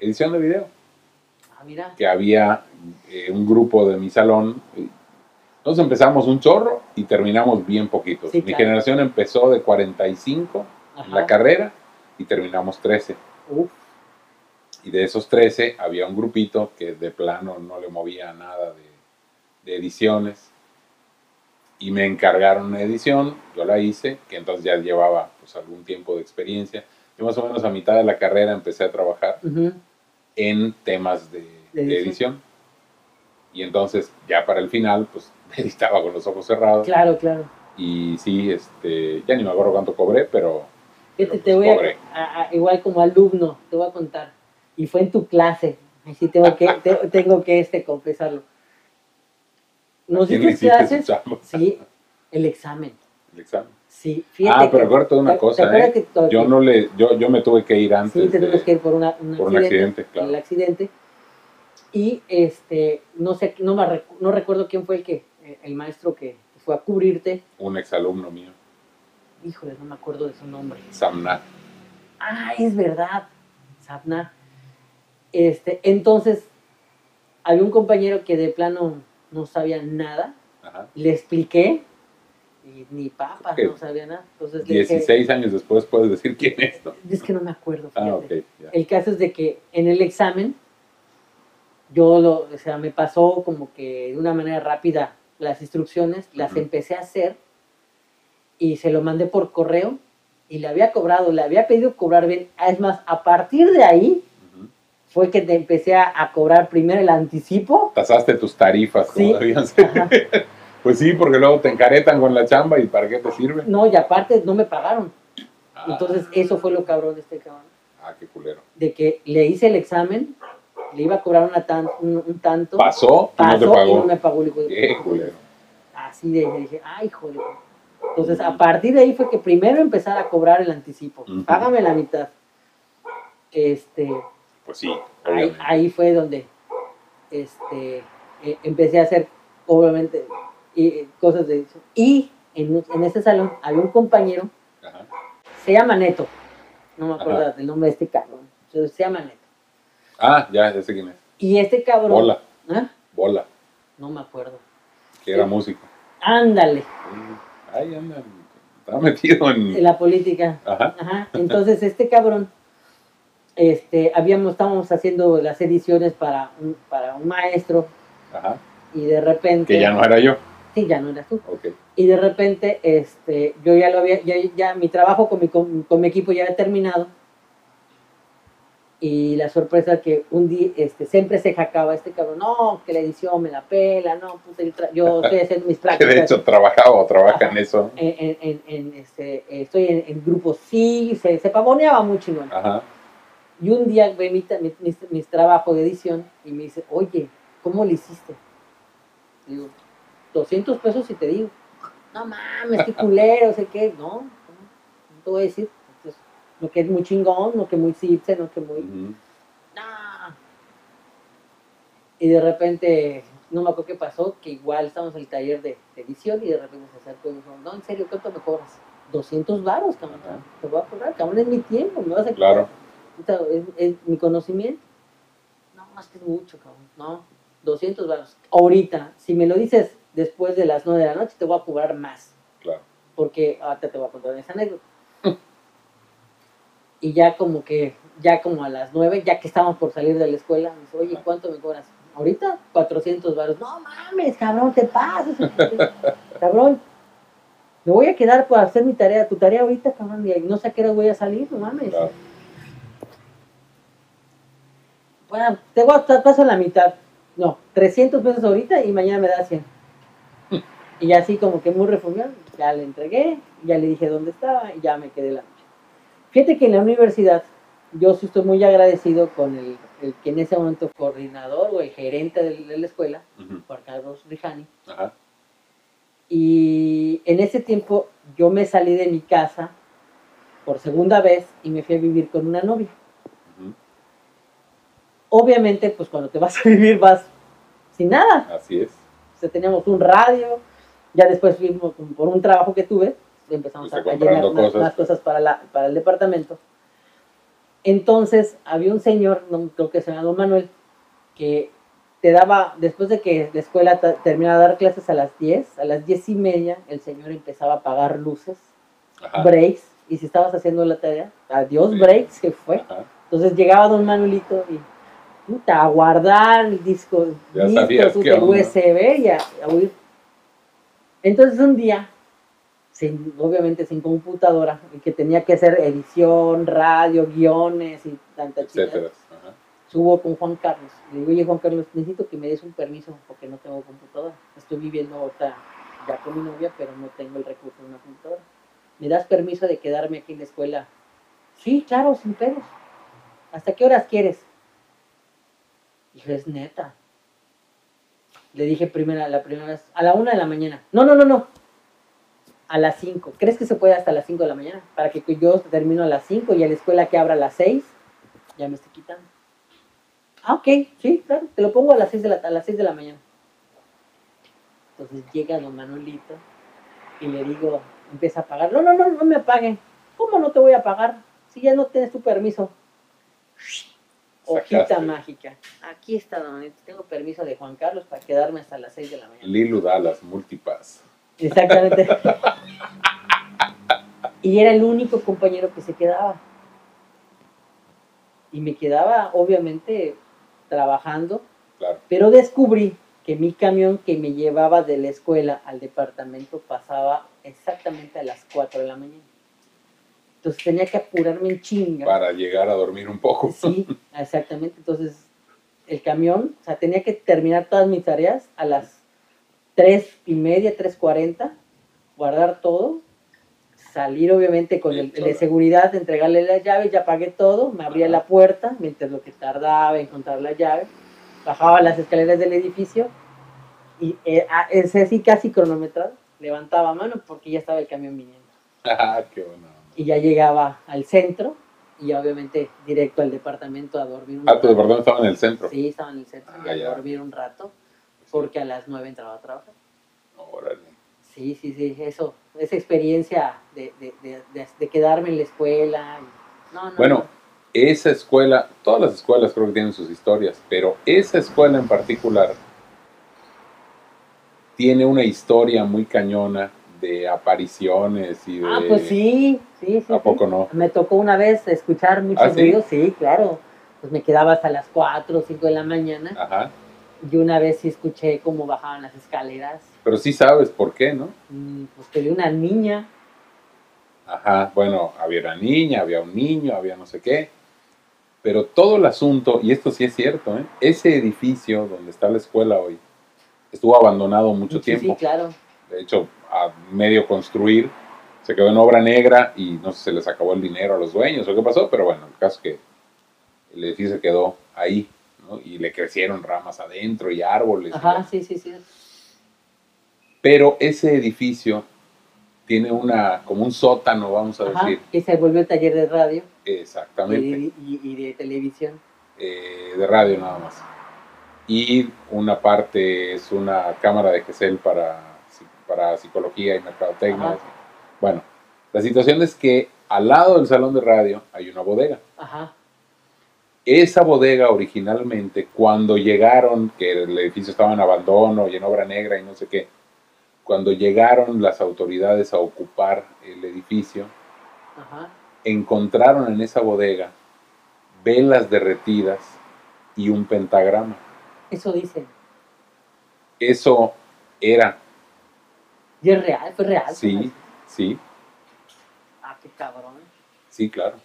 Edición de video. Ah, mira. que había eh, un grupo de mi salón. Entonces empezamos un chorro y terminamos bien poquitos. Sí, mi claro. generación empezó de 45 en Ajá. la carrera y terminamos 13. Uf. Y de esos 13 había un grupito que de plano no le movía nada de, de ediciones. Y me encargaron una edición, yo la hice, que entonces ya llevaba pues, algún tiempo de experiencia. Yo más o menos a mitad de la carrera empecé a trabajar Ujú. en temas de, De de edición. Y entonces, ya para el final, pues editaba con los ojos cerrados. Claro, claro. Y sí, este, ya ni me acuerdo cuánto cobré, pero... Pero te pues voy cobré. a- a- igual como alumno, te voy a contar. Y fue en tu clase. Así tengo que, te- tengo que este, confesarlo. Nos ¿Quién le diste hiciste su clases, sí, el examen. El examen. Sí, fíjate. Ah, pero de una ¿te- cosa, te ¿eh? que Yo no le, yo, yo me tuve que ir antes Sí, te tuvimos que ir por, una, un, por un accidente, claro. El accidente. Y este, no sé, no, me no recuerdo quién fue el que, eh, el maestro que fue a cubrirte. un exalumno mío, Híjole, no me acuerdo de su nombre. Samnat. Ah, es verdad, Sapna. Este, entonces, había un compañero que de plano no sabía nada. Ajá. Le expliqué y ni papas, Ok. no sabía nada. Entonces le dije, 16 años después puedes decir quién es, ¿no? es que no me acuerdo. Ah, fíjate. ok. ya. El caso es de que en el examen, yo lo, o sea, me pasó como que de una manera rápida las instrucciones, las empecé a hacer y se lo mandé por correo y le había cobrado, le había pedido cobrar bien. Es más, a partir de ahí. Fue que te empecé a, a cobrar primero el anticipo. Tasaste tus tarifas como Sí. Ajá. Pues sí, porque luego te encaretan con la chamba y ¿para qué te sirve? No, y aparte no me pagaron. Ah, Entonces eso fue lo cabrón de este cabrón. ah, qué culero. De que le hice el examen, le iba a cobrar una tan- un, un tanto. Pasó y no pasó te y pagó. no me pagó el hijo de Qué culero. Así de, dije, ay, joder. Entonces, a partir de ahí fue que primero empezar a cobrar el anticipo. Ujú. Págame la mitad. Este, Pues sí, ahí, ahí fue donde este, eh, empecé a hacer, obviamente, y, eh, cosas de eso. Y en, en ese salón había un compañero, Ajá. se llama Neto. No me acuerdo Ajá. del nombre de este cabrón. pero Se llama Neto. Ah, ya, ya sé quién es. Y este cabrón. Bola, ¿Ah? bola, No me acuerdo. que era Sí. músico. Ándale, Ahí anda, estaba metido en en... la política. Ajá, Ajá. Entonces este cabrón, este, habíamos, estábamos haciendo las ediciones para un, para un maestro ajá. y de repente. Que ya no era yo. Sí, ya no eras tú. Ok. Y de repente, este, yo ya lo había, ya, ya mi trabajo con mi, con, con mi equipo ya había terminado. Y la sorpresa que un día, este, siempre se jacaba este cabrón, no, que la edición me la pela, no, tra- yo estoy haciendo mis prácticas. de hecho trabajaba o trabaja en eso. en, en, en- en, este, estoy en, en grupo sí, se, se pavoneaba muy chingón. Ajá. Y un día ve mi, ta- mi- mis, mis trabajos de edición y me dice, oye, ¿cómo le hiciste? Digo, 200 pesos y te digo. No mames, qué culero, sé qué. No, no, te voy a decir. Entonces, no que es muy chingón, no que muy cipse, no que muy... No. Y de repente, no me acuerdo qué pasó, que igual estábamos en el taller de, de edición y de repente se acercó y me dijo, no, en serio, ¿cuánto me cobras? 200 varos, cabrón. Te voy a cobrar, cabrón, es mi tiempo, me vas a Claro. Puta, Es, es mi conocimiento. No, es que es mucho, cabrón. No, 200 varos. Ahorita, si me lo dices después de las 9 de la noche, te voy a cobrar más. Claro. Porque ahorita te voy a contar esa anécdota. y ya como que, ya como a las 9, ya que estábamos por salir de la escuela, me dice, oye, ¿cuánto me cobras? Ahorita, 400 varos. No mames, cabrón, te pasas. cabrón, me voy a quedar para hacer mi tarea, tu tarea ahorita, cabrón, y no sé a qué hora voy a salir, no mames. Claro. Bueno, te voy a paso la mitad. No, 300 pesos ahorita y mañana me da 100. Y así como que muy refugiado, ya le entregué, ya le dije dónde estaba y ya me quedé la noche. Fíjate que en la universidad yo sí estoy muy agradecido con el, el que en ese momento coordinador o el gerente de, de la escuela, Ujú. Juan Carlos Rijani. Ajá. Y en ese tiempo yo me salí de mi casa por segunda vez y me fui a vivir con una novia. Obviamente, pues cuando te vas a vivir vas sin nada. Así es. O sea, teníamos un radio, ya después fuimos por un trabajo que tuve, empezamos a, a llenar unas, cosas. unas cosas para, la, para el departamento. Entonces, había un señor, no, creo que se llama Don Manuel, que te daba, después de que la escuela terminaba de dar clases a las 10, a las 10 y media, el señor empezaba a apagar luces, Ajá. breaks, y si estabas haciendo la tarea, adiós Sí. breaks, se fue. Ajá. Entonces llegaba Don Manuelito y puta, a guardar el disco, Ya discos de. USB y a, a oír. Entonces un día, sin, obviamente sin computadora, y que tenía que hacer edición, radio, guiones y tanta chica, Etcétera. Ajá. subo con Juan Carlos. Le digo, oye Juan Carlos, necesito que me des un permiso porque no tengo computadora. Estoy viviendo ahorita ya con mi novia, pero no tengo el recurso de una computadora. ¿Me das permiso de quedarme aquí en la escuela? Sí, claro, sin pedos. ¿Hasta qué horas quieres? Dije, es neta. Le dije primera, la primera vez, a la una de la mañana. No, no, no, no. A las cinco. ¿Crees que se puede hasta las cinco de la mañana? Para que yo termino a las cinco y a la escuela que abra a las seis, ya me estoy quitando. Ah, ok, sí, claro, te lo pongo a las seis de la, a las seis de la mañana. Entonces llega don Manuelito y le digo, empieza a pagar. No, no, no, no me apaguen. ¿Cómo no te voy a pagar? Si ya no tienes tu permiso. Hojita mágica. Aquí está, don Tengo permiso de Juan Carlos para quedarme hasta las 6 de la mañana. Lilu Dallas, multipass. Exactamente. y era el único compañero que se quedaba. Y me quedaba, obviamente, trabajando. Claro. Pero descubrí que mi camión que me llevaba de la escuela al departamento pasaba exactamente a las 4 de la mañana. Entonces tenía que apurarme en chinga. Para llegar a dormir un poco. Sí, exactamente. Entonces el camión, o sea, tenía que terminar todas mis tareas a las 3 y media, 3.40, guardar todo, salir obviamente con el, de seguridad, entregarle las llaves, ya pagué todo, me abría la puerta, mientras lo que tardaba en encontrar la llave, bajaba las escaleras del edificio y eh, ese así casi cronometrado, levantaba mano porque ya estaba el camión viniendo. Ah, qué bueno y ya llegaba al centro y obviamente directo al departamento a dormir un ah, tu departamento estaba en el centro. Sí, estaba en el centro, ah, a dormir un rato, porque a las nueve entraba a trabajar. Órale. Sí, sí, sí, eso, esa experiencia de, de, de, de quedarme en la escuela. No, no, bueno, esa escuela, todas las escuelas creo que tienen sus historias, pero esa escuela en particular tiene una historia muy cañona de apariciones y de... Ah, pues sí, sí, sí. ¿A poco no? Me tocó una vez escuchar muchos ¿Ah, ruidos, sí? claro. Pues me quedaba hasta las 4 o 5 de la mañana. Ajá. Y una vez sí escuché cómo bajaban las escaleras. Pero sí sabes por qué, ¿no? Mm, pues que vi una niña. Ajá, bueno, había una niña, había un niño, había no sé qué. Pero todo el asunto, y esto sí es cierto, ¿eh? ese edificio donde está la escuela hoy estuvo abandonado mucho tiempo. Sí, claro. De hecho, a medio construir, se quedó en obra negra y no sé si se les acabó el dinero a los dueños o qué pasó, pero bueno, el caso es que el edificio quedó ahí, ¿no? Y le crecieron ramas adentro y árboles. Ajá, sí, sí, sí. Pero ese edificio tiene una, como un sótano, vamos a decir. Que se volvió taller de radio. Exactamente. Y, de televisión. Eh, de radio nada más. Y una parte es una cámara de GESEL para para psicología y mercadotecnia. Bueno, la situación es que al lado del salón de radio hay una bodega. Esa bodega originalmente, cuando llegaron, que el edificio estaba en abandono y en obra negra y no sé qué, cuando llegaron las autoridades a ocupar el edificio, encontraron en esa bodega velas derretidas y un pentagrama. Eso dicen. Eso era ¿Y es real? ¿Fue real? Sí, sí. Ah, qué cabrón. Sí, claro.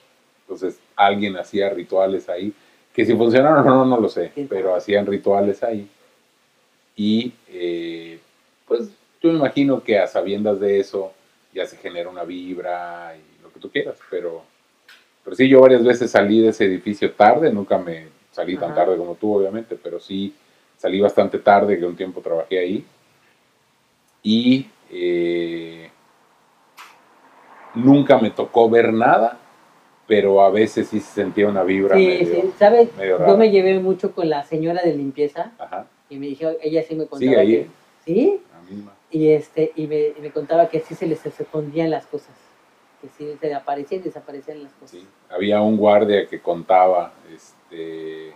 Entonces, alguien hacía rituales ahí, que si funcionaron o no, no lo sé, pero hacían rituales ahí. Y, eh, pues, yo me imagino que a sabiendas de eso ya se genera una vibra y lo que tú quieras, pero, pero sí, yo varias veces salí de ese edificio tarde, nunca me salí tan tarde como tú, obviamente, pero sí salí bastante tarde, que un tiempo trabajé ahí. Y eh, nunca me tocó ver nada, pero a veces sí se sentía una vibra. Sí, sí, ¿sabes? Yo me llevé mucho con la señora de limpieza y me dijo, ella sí me contaba. ¿Sigue ahí? sí. Y, este, y me, me, contaba que sí se les escondían las cosas, que sí se aparecían y desaparecían las cosas. Había un guardia que contaba este,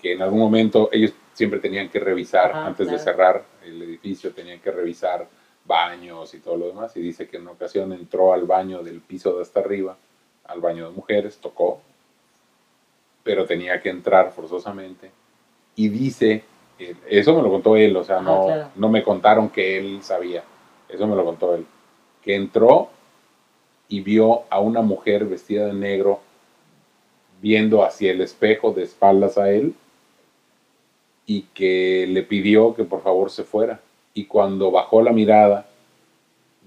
que en algún momento ellos siempre tenían que revisar, antes de cerrar el edificio, tenían que revisar baños y todo lo demás. Y dice que en una ocasión entró al baño del piso de hasta arriba, al baño de mujeres, tocó, pero tenía que entrar forzosamente. Y dice, eh, eso me lo contó él, o sea, no, no me contaron que él sabía, eso me lo contó él, que entró y vio a una mujer vestida de negro viendo hacia el espejo de espaldas a él y que le pidió que por favor se fuera. Y cuando bajó la mirada,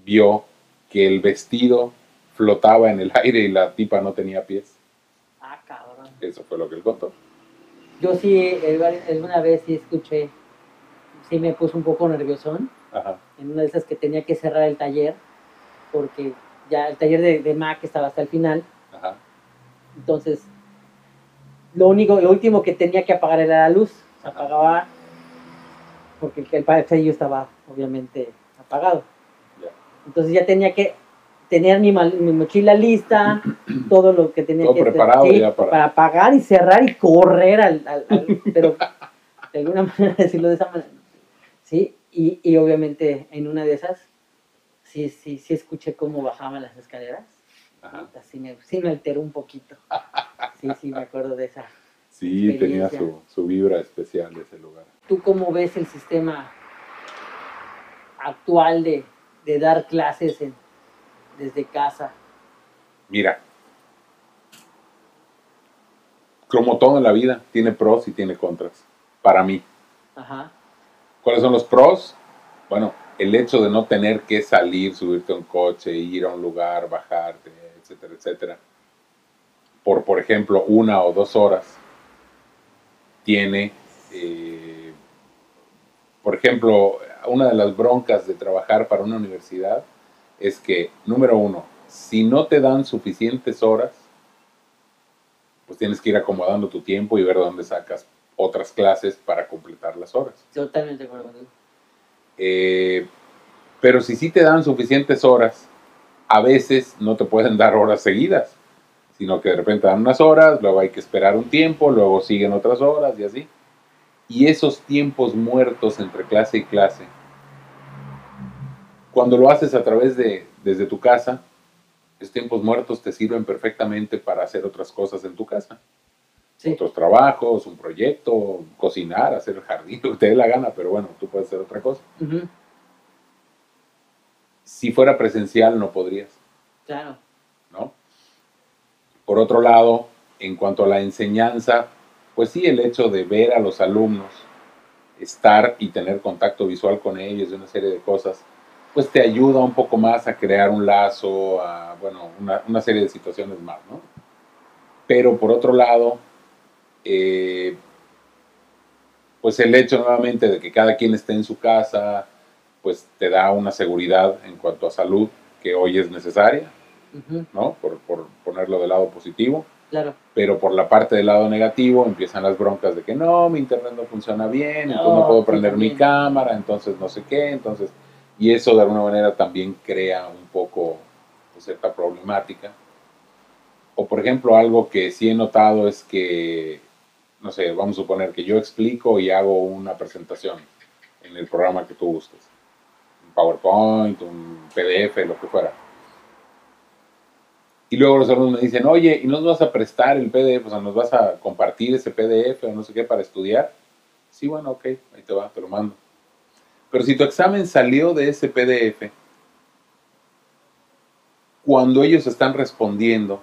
vio que el vestido flotaba en el aire y la tipa no tenía pies. Ah, cabrón. Eso fue lo que él contó. Yo sí, alguna vez sí escuché, sí me puse un poco nerviosón. Ajá. En una de esas que tenía que cerrar el taller, porque ya el taller de, de Mac estaba hasta el final. Ajá. Entonces, lo único, lo último que tenía que apagar era la luz. Se apagaba porque el, el estaba obviamente apagado. Entonces ya tenía que tener mi, mi mochila lista, todo lo que tenía que preparado para... apagar y cerrar y correr al, pero de alguna manera decirlo de esa manera. Sí, y, y, obviamente en una de esas sí, sí, sí escuché cómo bajaban las escaleras. Sí me, sí me alteró un poquito. Sí, sí, me acuerdo de esa. Sí, tenía su, su vibra especial ese lugar. ¿Tú cómo ves el sistema actual de, de dar clases en, desde casa? Mira, como todo en la vida, tiene pros y tiene contras, para mí. Ajá. ¿Cuáles son los pros? Bueno, el hecho de no tener que salir, subirte a un coche, ir a un lugar, bajarte, etcétera, etcétera, por, por ejemplo, una o dos horas, tiene, eh, por ejemplo, una de las broncas de trabajar para una universidad es que, número uno, si no te dan suficientes horas, pues tienes que ir acomodando tu tiempo y ver dónde sacas otras clases para completar las horas. Totalmente de acuerdo eh, pero si sí te dan suficientes horas, a veces no te pueden dar horas seguidas, sino que de repente dan unas horas, luego hay que esperar un tiempo, luego siguen otras horas y así. Y esos tiempos muertos entre clase y clase cuando lo haces a través de, desde tu casa, esos tiempos muertos te sirven perfectamente para hacer otras cosas en tu casa. Otros trabajos, un proyecto, cocinar, hacer el jardín, lo que te dé la gana, pero bueno, tú puedes hacer otra cosa. Si fuera presencial no podrías. Claro. Por otro lado, en cuanto a la enseñanza, pues sí, el hecho de ver a los alumnos, estar y tener contacto visual con ellos, de una serie de cosas, pues te ayuda un poco más a crear un lazo, a, bueno, una, serie de situaciones más. Pero por otro lado, eh, pues el hecho nuevamente de que cada quien esté en su casa, pues te da una seguridad en cuanto a salud que hoy es necesaria, ¿no? Por, por, ponerlo del lado positivo. Claro. Pero por la parte del lado negativo empiezan las broncas de que no, mi internet no funciona bien, entonces no puedo prender mi cámara, entonces no sé qué, entonces y eso de alguna manera también crea un poco pues, cierta problemática. O por ejemplo, algo que sí he notado es que, no sé, vamos a suponer que yo explico y hago una presentación en el programa que tú gustes. Un PowerPoint, un PDF, lo que fuera. Y luego los alumnos me dicen, oye, ¿y nos vas a prestar el PDF? O sea, ¿nos vas a compartir ese PDF o no sé qué para estudiar? Sí, bueno, ok, ahí te va, te lo mando. Pero si tu examen salió de ese PDF, cuando ellos están respondiendo,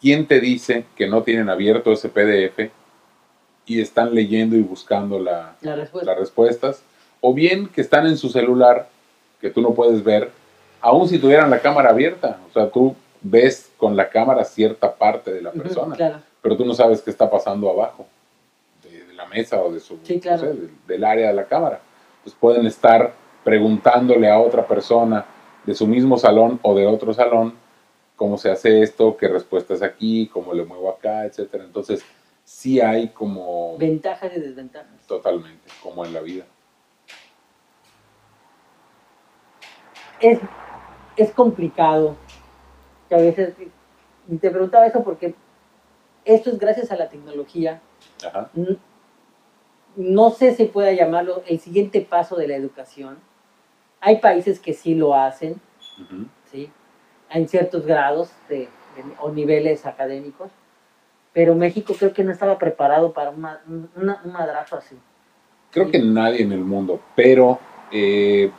¿quién te dice que no tienen abierto ese PDF y están leyendo y buscando las respuestas? O bien que están en su celular, que tú no puedes ver, aun si tuvieran la cámara abierta. O sea, tú ves con la cámara cierta parte de la persona, pero tú no sabes qué está pasando abajo de, la mesa o de su, del área de la cámara pues pueden estar preguntándole a otra persona de su mismo salón o de otro salón cómo se hace esto, qué respuesta es aquí, cómo le muevo acá, etcétera. Entonces, sí hay como... Ventajas y desventajas. Totalmente, como en la vida. Es, es complicado. Que a veces, y te preguntaba eso porque esto es gracias a la tecnología. Ajá no sé si pueda llamarlo el siguiente paso de la educación. Hay países que sí lo hacen, ¿sí? En ciertos grados o niveles académicos, pero México creo que no estaba preparado para una, un madrazo así. Creo que nadie en el mundo, pero eh,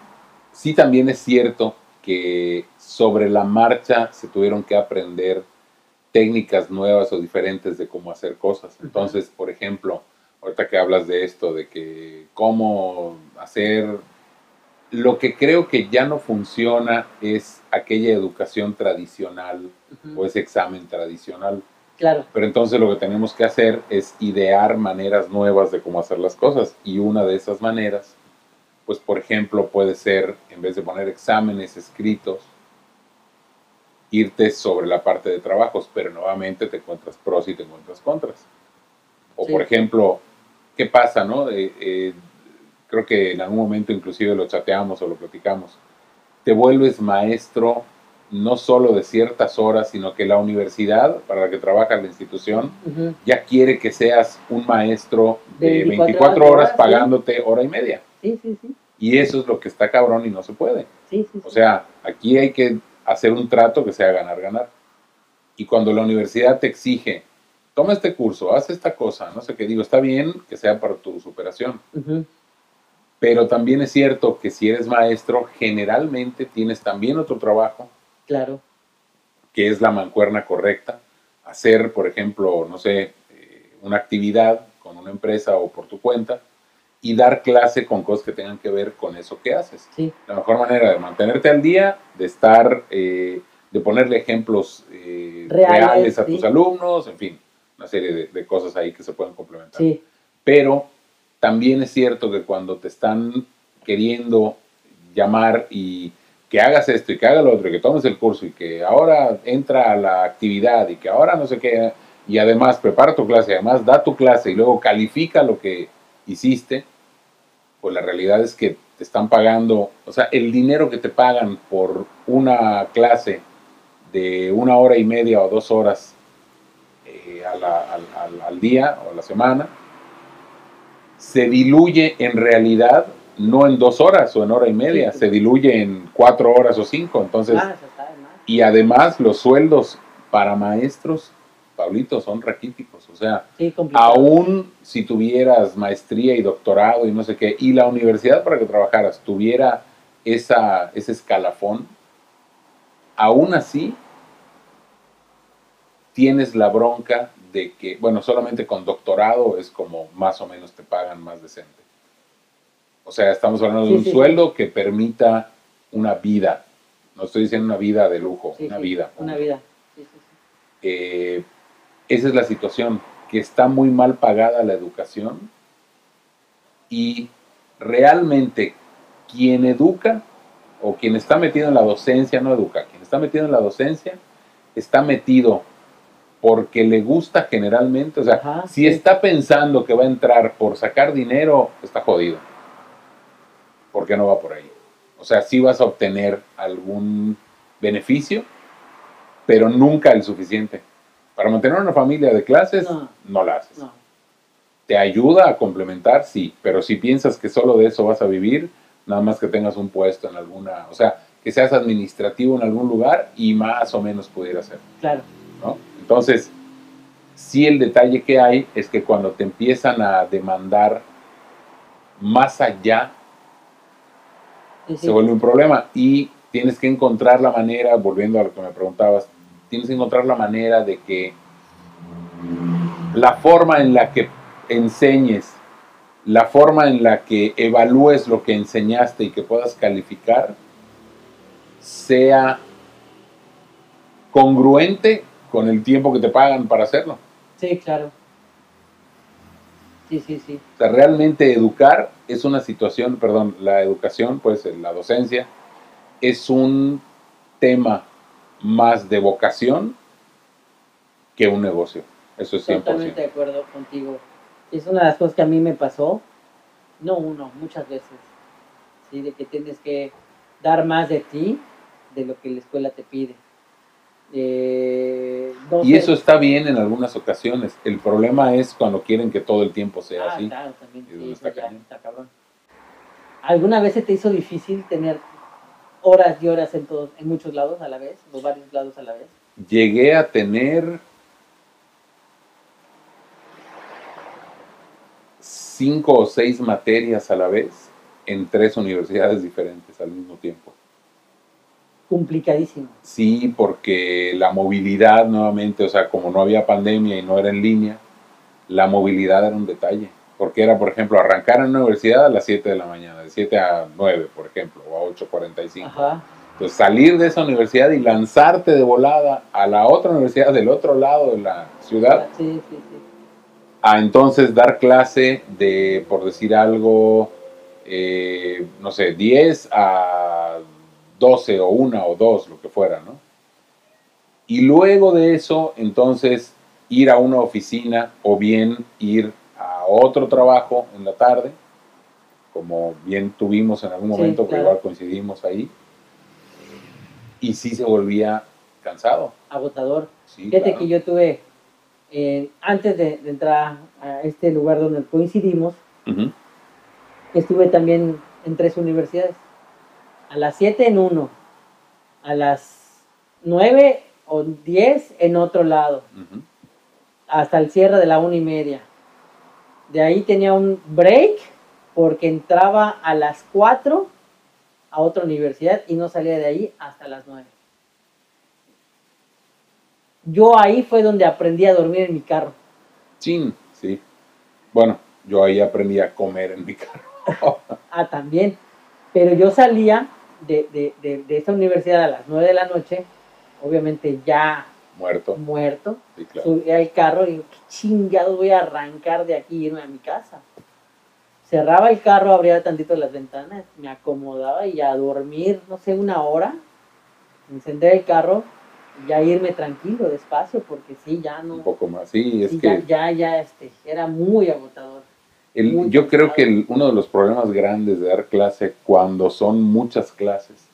sí también es cierto que sobre la marcha se tuvieron que aprender técnicas nuevas o diferentes de cómo hacer cosas. Entonces, por ejemplo, ahorita que hablas de esto, de que cómo hacer, lo que creo que ya no funciona es aquella educación tradicional o ese examen tradicional. Claro. Pero entonces lo que tenemos que hacer es idear maneras nuevas de cómo hacer las cosas. Y una de esas maneras, pues por ejemplo, puede ser, en vez de poner exámenes escritos, irte sobre la parte de trabajos, pero nuevamente te encuentras pros y te encuentras contras. O por ejemplo, ¿qué pasa, no? Eh, creo que en algún momento inclusive lo chateamos o lo platicamos. Te vuelves maestro no solo de ciertas horas, sino que la universidad para la que trabaja la institución ya quiere que seas un maestro de 24, horas, pagándote hora y media. Sí, sí, sí. Y eso es lo que está cabrón y no se puede. o sea, aquí hay que hacer un trato que sea ganar, ganar. Y cuando la universidad te exige, toma este curso, haz esta cosa, no sé qué digo, está bien que sea para tu superación. Pero también es cierto que si eres maestro, generalmente tienes también otro trabajo. Claro. Que es la mancuerna correcta. Hacer, por ejemplo, no sé, eh, una actividad con una empresa o por tu cuenta y dar clase con cosas que tengan que ver con eso que haces. La mejor manera de mantenerte al día, de estar, eh, de ponerle ejemplos eh, reales, a tus alumnos, en fin, una serie de, cosas ahí que se pueden complementar. Pero también es cierto que cuando te están queriendo llamar y que hagas esto y que hagas lo otro, y que tomes el curso y que ahora entra a la actividad y que ahora no sé qué, y además prepara tu clase, además da tu clase y luego califica lo que hiciste, pues la realidad es que te están pagando, o sea, el dinero que te pagan por una clase de una hora y media o dos horas eh, al, día o a la semana, se diluye en realidad no en dos horas o en hora y media, se diluye en cuatro horas o cinco. Entonces, ah, y además los sueldos para maestros Pablito, son raquíticos. O sea, aún si tuvieras maestría y doctorado y no sé qué, y la universidad para que trabajaras tuviera esa, ese escalafón, aún así tienes la bronca de que, bueno, solamente con doctorado es como más o menos te pagan más decente. O sea, estamos hablando de un sueldo que permita una vida. No estoy diciendo una vida de lujo, una vida. Una vida. Eh, esa es la situación, que está muy mal pagada la educación y realmente quien educa o quien está metido en la docencia no educa, quien está metido en la docencia está metido porque le gusta generalmente, o sea, si está pensando que va a entrar por sacar dinero, está jodido. Porque no va por ahí. O sea, sí vas a obtener algún beneficio, pero nunca el suficiente. Para mantener una familia de clases, no, la haces. ¿Te ayuda a complementar? Sí, pero si piensas que solo de eso vas a vivir, nada más que tengas un puesto en alguna, o sea, que seas administrativo en algún lugar y más o menos pudiera ser. Claro. ¿no? Entonces, sí el detalle que hay es que cuando te empiezan a demandar más allá, se vuelve un problema y tienes que encontrar la manera, volviendo a lo que me preguntabas, tienes que encontrar la manera de que la forma en la que enseñes, la forma en la que evalúes lo que enseñaste y que puedas calificar, sea congruente con el tiempo que te pagan para hacerlo. Sí, claro. Sí, sí, sí. O sea, realmente educar es una situación, perdón, la educación, pues la docencia, es un tema más de vocación que un negocio. Eso es 100%. Totalmente de acuerdo contigo. Es una de las cosas que a mí me pasó, no uno, muchas veces, ¿sí? de que tienes que dar más de ti de lo que la escuela te pide. Eh, y eso está bien en algunas ocasiones. El problema es cuando quieren que todo el tiempo sea ah, así. Claro, también. Sí, está, cabrón. ¿Alguna vez se te hizo difícil tener horas y horas en todos, en muchos lados a la vez, o varios lados a la vez? Llegué a tener cinco o seis materias a la vez en tres universidades diferentes al mismo tiempo. complicadísimo. Sí, porque la movilidad nuevamente, o sea, como no había pandemia y no era en línea, la movilidad era un detalle. Porque era, por ejemplo, arrancar en la universidad a las 7 de la mañana, de 7 a 9, por ejemplo, o a 8.45. Ajá. Entonces, salir de esa universidad y lanzarte de volada a la otra universidad del otro lado de la ciudad. Sí, sí, sí. A entonces dar clase de, por decir algo, eh, no sé, 10 a 12 o 1 o 2, lo que fuera, ¿no? Y luego de eso, entonces, ir a una oficina o bien ir a otro trabajo en la tarde, como bien tuvimos en algún momento, porque igual coincidimos ahí, y sí se volvía cansado. Agotador. Fíjate que yo tuve, eh, antes de, entrar a este lugar donde coincidimos, estuve también en tres universidades. A las 7 en uno, a las 9 o 10 en otro lado, hasta el cierre de la una y media. De ahí tenía un break porque entraba a las 4 a otra universidad y no salía de ahí hasta las 9. Yo ahí fue donde aprendí a dormir en mi carro. Sí, sí. Bueno, yo ahí aprendí a comer en mi carro. ah, también. Pero yo salía de, de, de, esta universidad a las 9 de la noche, obviamente ya muerto, muerto subí al carro y digo, qué chingado voy a arrancar de aquí y irme a mi casa. Cerraba el carro, abría tantito las ventanas, me acomodaba y a dormir, no sé, una hora, encender el carro y ya irme tranquilo, despacio, porque sí, ya no. Un poco más, sí, es que. Ya, ya, ya, este, era muy agotador yo creo que uno de los problemas grandes de dar clase cuando son muchas clases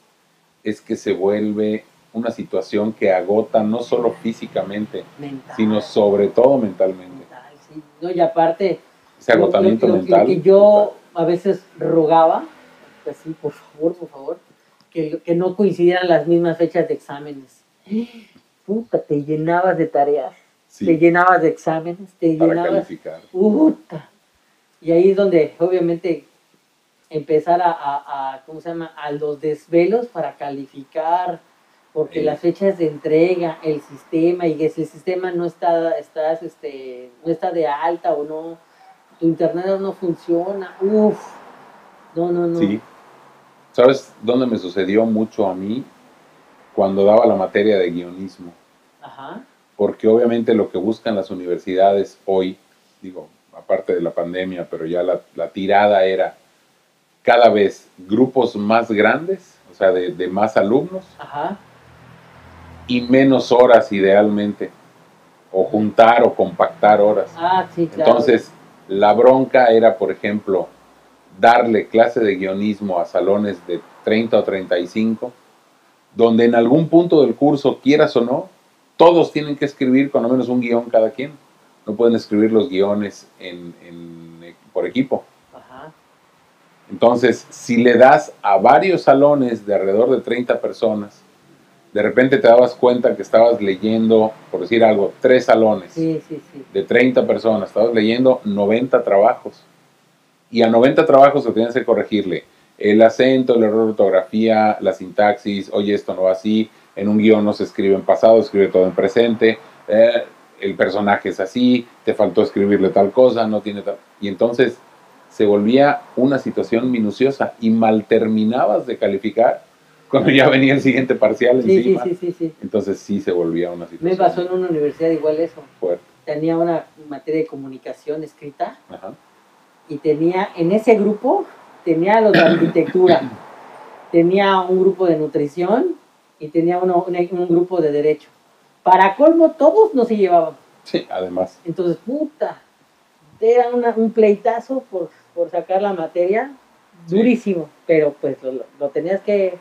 es que se vuelve una situación que agota no solo físicamente, sino sobre todo mentalmente. No, y aparte, ese agotamiento mental. que yo a veces rogaba, pues sí, por favor, por favor, que, que no coincidieran las mismas fechas de exámenes. Puta, te llenabas de tareas, te llenabas de exámenes, te Para llenabas. Calificar. Puta y ahí es donde obviamente empezar a, ¿cómo se llama? A los desvelos para calificar, porque las fechas de entrega, el sistema, y que si el sistema no está, estás, este, no está de alta o no, tu internet no funciona, uff, no, no, no. Sí. ¿Sabes dónde me sucedió mucho a mí? Cuando daba la materia de guionismo. Ajá. Porque obviamente lo que buscan las universidades hoy, digo, aparte de la pandemia, pero ya la, tirada era cada vez grupos más grandes, o sea, de, más alumnos, y menos horas idealmente, o juntar o compactar horas. Ah, sí, claro. Entonces, la bronca era, por ejemplo, darle clase de guionismo a salones de 30 o 35, donde en algún punto del curso, quieras o no, todos tienen que escribir con lo menos un guion cada quien no pueden escribir los guiones en, por equipo. Entonces, si le das a varios salones de alrededor de 30 personas, de repente te dabas cuenta que estabas leyendo, por decir algo, tres salones de 30 personas, estabas leyendo 90 trabajos. Y a 90 trabajos te tienes que corregirle el acento, el error de ortografía, la sintaxis, oye, esto no va así, en un guion no se escribe en pasado, escribe todo en presente. Eh, el personaje es así, te faltó escribirle tal cosa, no tiene tal... Y entonces se volvía una situación minuciosa y mal terminabas de calificar cuando ya venía el siguiente parcial encima. Sí, sí, sí, Entonces sí se volvía una situación. Me pasó en una universidad igual eso. Tenía una materia de comunicación escrita y tenía en ese grupo, tenía los de arquitectura, tenía un grupo de nutrición y tenía uno, un grupo de derecho. Para colmo, todos no se llevaban. Sí, además. Entonces, puta, era un pleitazo por, sacar la materia, durísimo, pero pues lo, tenías que,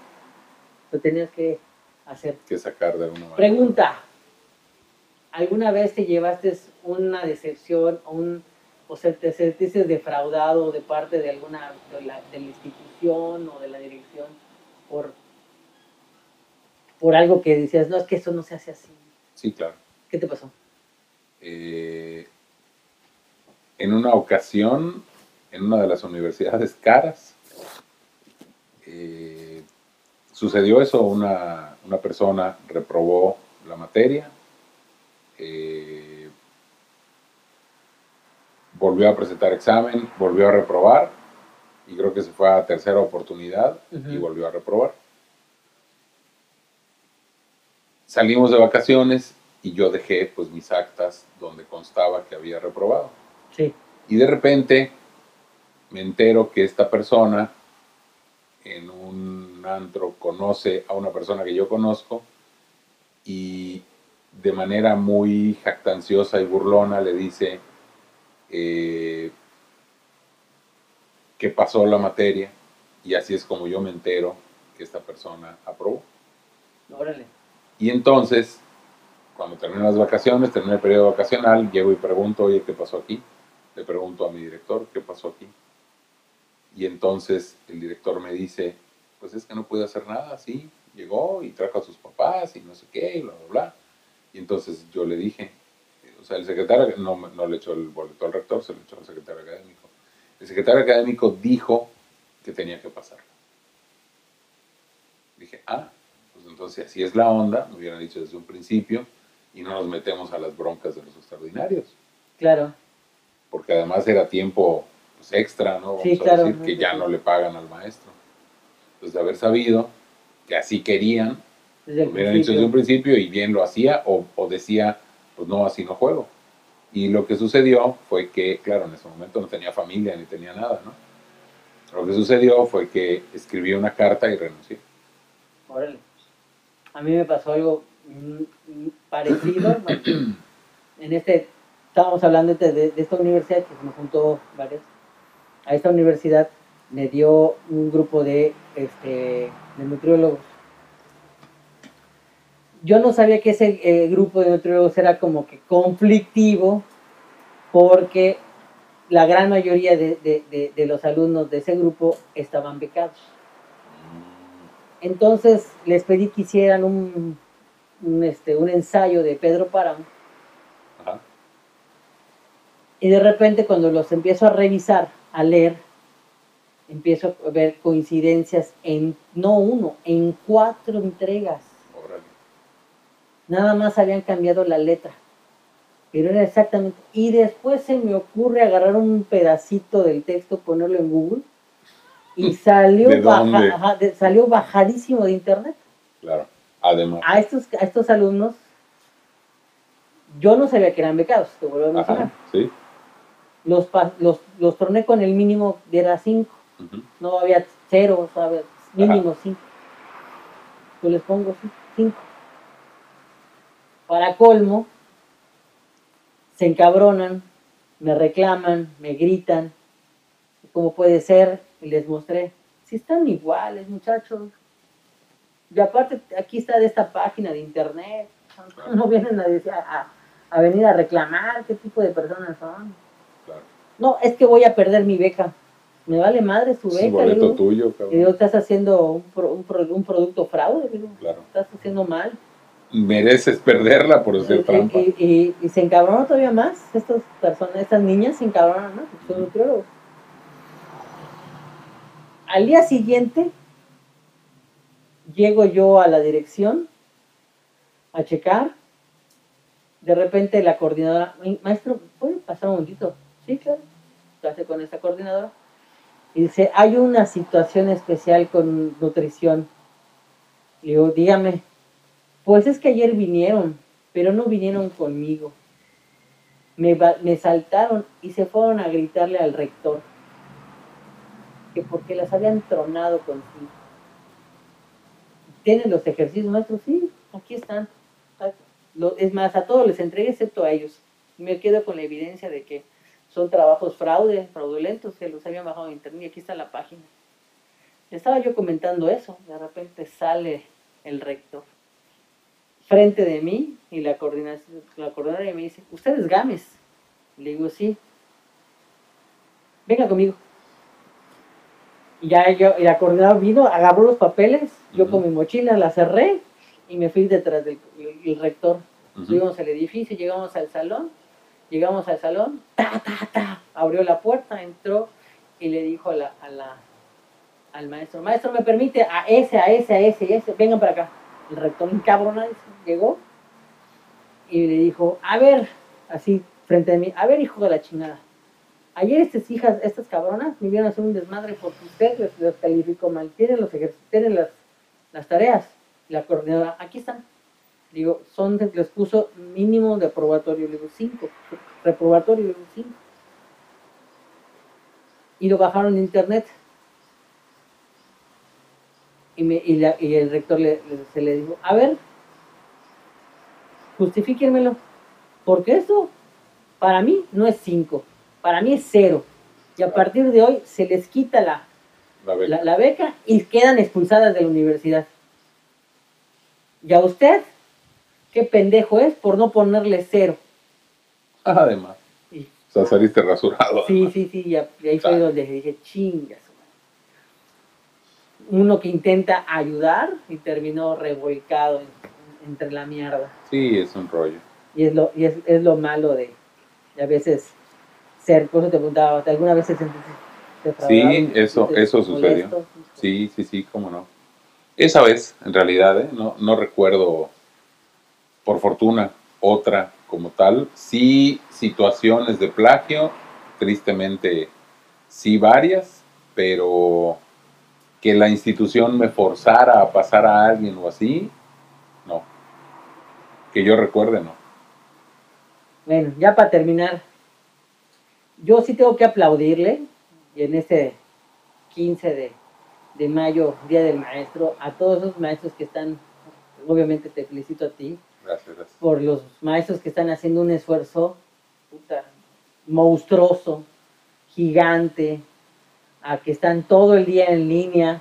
lo tenías que hacer. Que sacar de alguna manera. Pregunta, ¿alguna vez te llevaste una decepción o un o se te sentiste defraudado de parte de alguna de la, de la institución o de la dirección por por algo que decías, no, es que eso no se hace así. Sí, claro. ¿Qué te pasó? Eh, en una ocasión, en una de las universidades caras, eh, sucedió eso, una, una persona reprobó la materia, eh, volvió a presentar examen, volvió a reprobar y creo que se fue a tercera oportunidad y volvió a reprobar. Salimos de vacaciones y yo dejé pues mis actas donde constaba que había reprobado. Sí. Y de repente me entero que esta persona en un antro conoce a una persona que yo conozco y de manera muy jactanciosa y burlona le dice eh, que pasó la materia y así es como yo me entero que esta persona aprobó. Órale. Y entonces, cuando termino las vacaciones, termino el periodo vacacional, llego y pregunto, oye, ¿qué pasó aquí? Le pregunto a mi director, ¿qué pasó aquí? Y entonces el director me dice, pues es que no puede hacer nada, sí, llegó y trajo a sus papás y no sé qué, y bla, bla, bla. Y entonces yo le dije, o sea, el secretario no, no le echó el boleto al rector, se lo echó al secretario académico. El secretario académico dijo que tenía que pasar. Dije, ah, pues entonces así es la onda, me hubieran dicho desde un principio, y no nos metemos a las broncas de los extraordinarios. Claro. Porque además era tiempo pues, extra, ¿no? Vamos Sí, a decir que ya no le pagan al maestro. Entonces, de haber sabido que así querían, me hubieran dicho desde un principio. y bien lo hacía, o, o decía, pues no, así no juego. Y lo que sucedió fue que, claro, en ese momento no tenía familia ni tenía nada, ¿no? Lo que sucedió fue que escribí una carta y renuncié. Órale. A mí me pasó algo mm, mm, parecido. en este, estábamos hablando de, de esta universidad que se me juntó varias. A esta universidad me dio un grupo de, este, de nutriólogos. Yo no sabía que ese eh, grupo de nutriólogos era como que conflictivo porque la gran mayoría de, de- de- de los alumnos de ese grupo estaban becados. Entonces les pedí que hicieran un, un, este, un ensayo de Pedro Páramo Ajá. y de repente cuando los empiezo a revisar, a leer, empiezo a ver coincidencias en, no uno, en cuatro entregas. Nada más habían cambiado la letra. Pero era exactamente. Y después se me ocurre agarrar un pedacito del texto, ponerlo en Google. Y salió, ¿De baja- dónde? ajá, de- salió bajadísimo de internet. Claro. Además. A estos, a estos alumnos, yo no sabía que eran becados, te vuelvo a mencionar. Ajá. Sí. Los, los, los torné con el mínimo de era 5. Ujú. No había cero, ¿sabes? Mínimo 5. Yo les pongo 5. Para colmo, se encabronan, me reclaman, me gritan. ¿Cómo puede ser? Y les mostré. Si están iguales, muchachos. Y aparte, aquí está de esta página de internet. No vienen a, a, a venir a reclamar qué tipo de personas son. No, es que voy a perder mi beca. Me vale madre su Es beca. boleto digo. tuyo, Y cabrón. digo, estás haciendo un, pro- un, pro- un producto fraude, digo. Claro. Estás haciendo mal. Mereces perderla por hacer Y, trampa. y- y- y se encabronan todavía más. Estas personas, estas niñas se encabronan más, son nutriólogos. Al día siguiente, llego yo a la dirección a checar. De repente la coordinadora, "Mi- maestro, ¿puede pasar un momentito? Sí, claro. Lo hace con esta coordinadora. Y dice, hay una situación especial con nutrición. Y digo, dígame. Pues es que ayer vinieron, pero no vinieron conmigo. Me, me saltaron y se fueron a gritarle al rector que porque las habían tronado consigo. ¿Tienen los ejercicios maestros? Sí, aquí están. Es más, a todos les entregué excepto a ellos. Me quedo con la evidencia de que son trabajos fraude, fraudulentos, que los habían bajado de internet y aquí está la página. Estaba yo comentando eso, de repente sale el rector frente de mí y la coordinación, la coordinadora me dice, ¿usted es Gámez? Le digo, sí. Venga conmigo. Y ya yo, y la coordinadora vino, agarró los papeles, yo Ujú. con mi mochila la cerré y me fui detrás del el- el rector. Ujú. Subimos al edificio, llegamos al salón, llegamos al salón, ta, ta, ta, abrió la puerta, entró y le dijo a la, al maestro, maestro, ¿me permite a ese, a ese, a ese, a ese? Vengan para acá. El rector, un cabrón, llegó y le dijo, a ver, así, frente a mí, a ver, hijo de la chingada, ayer estas hijas, estas cabronas, me vieron a hacer un desmadre porque usted les, les calificó mal, tienen los tienen las, las tareas, la coordinadora, aquí están. Digo, son, les puso mínimo de aprobatorio, le digo, cinco, reprobatorio, le digo, cinco. Y lo bajaron en internet. Y, me, y, la, y el rector le, se le dijo, a ver, justifíquenmelo, porque eso para mí no es cinco, para mí es cero. Y a partir de hoy se les quita la, la, beca. y quedan expulsadas de la universidad. Y a usted, qué pendejo es por no ponerle cero. Además. O sea, saliste rasurado. Sí, sí, sí, y ahí fue donde dije, chingas. Uno que intenta ayudar y terminó revolcado entre la mierda. Sí, es un rollo. Y es lo, y es, es lo malo de, a veces ser, por eso te preguntaba, ¿alguna vez se sentiste Sí, eso, eso sucedió. Sí, sí, sí, cómo no. Esa vez, en realidad, ¿eh? no, no recuerdo, por fortuna, otra como tal. Sí, situaciones de plagio, tristemente, sí varias, pero que la institución me forzara a pasar a alguien o así, no. Que yo recuerde, no. Bueno, ya para terminar, yo sí tengo que aplaudirle en este 15 de, mayo, Día del Maestro, a todos esos maestros que están, obviamente te felicito a ti, gracias, gracias. por los maestros que están haciendo un esfuerzo puta, monstruoso, gigante, a que están todo el día en línea,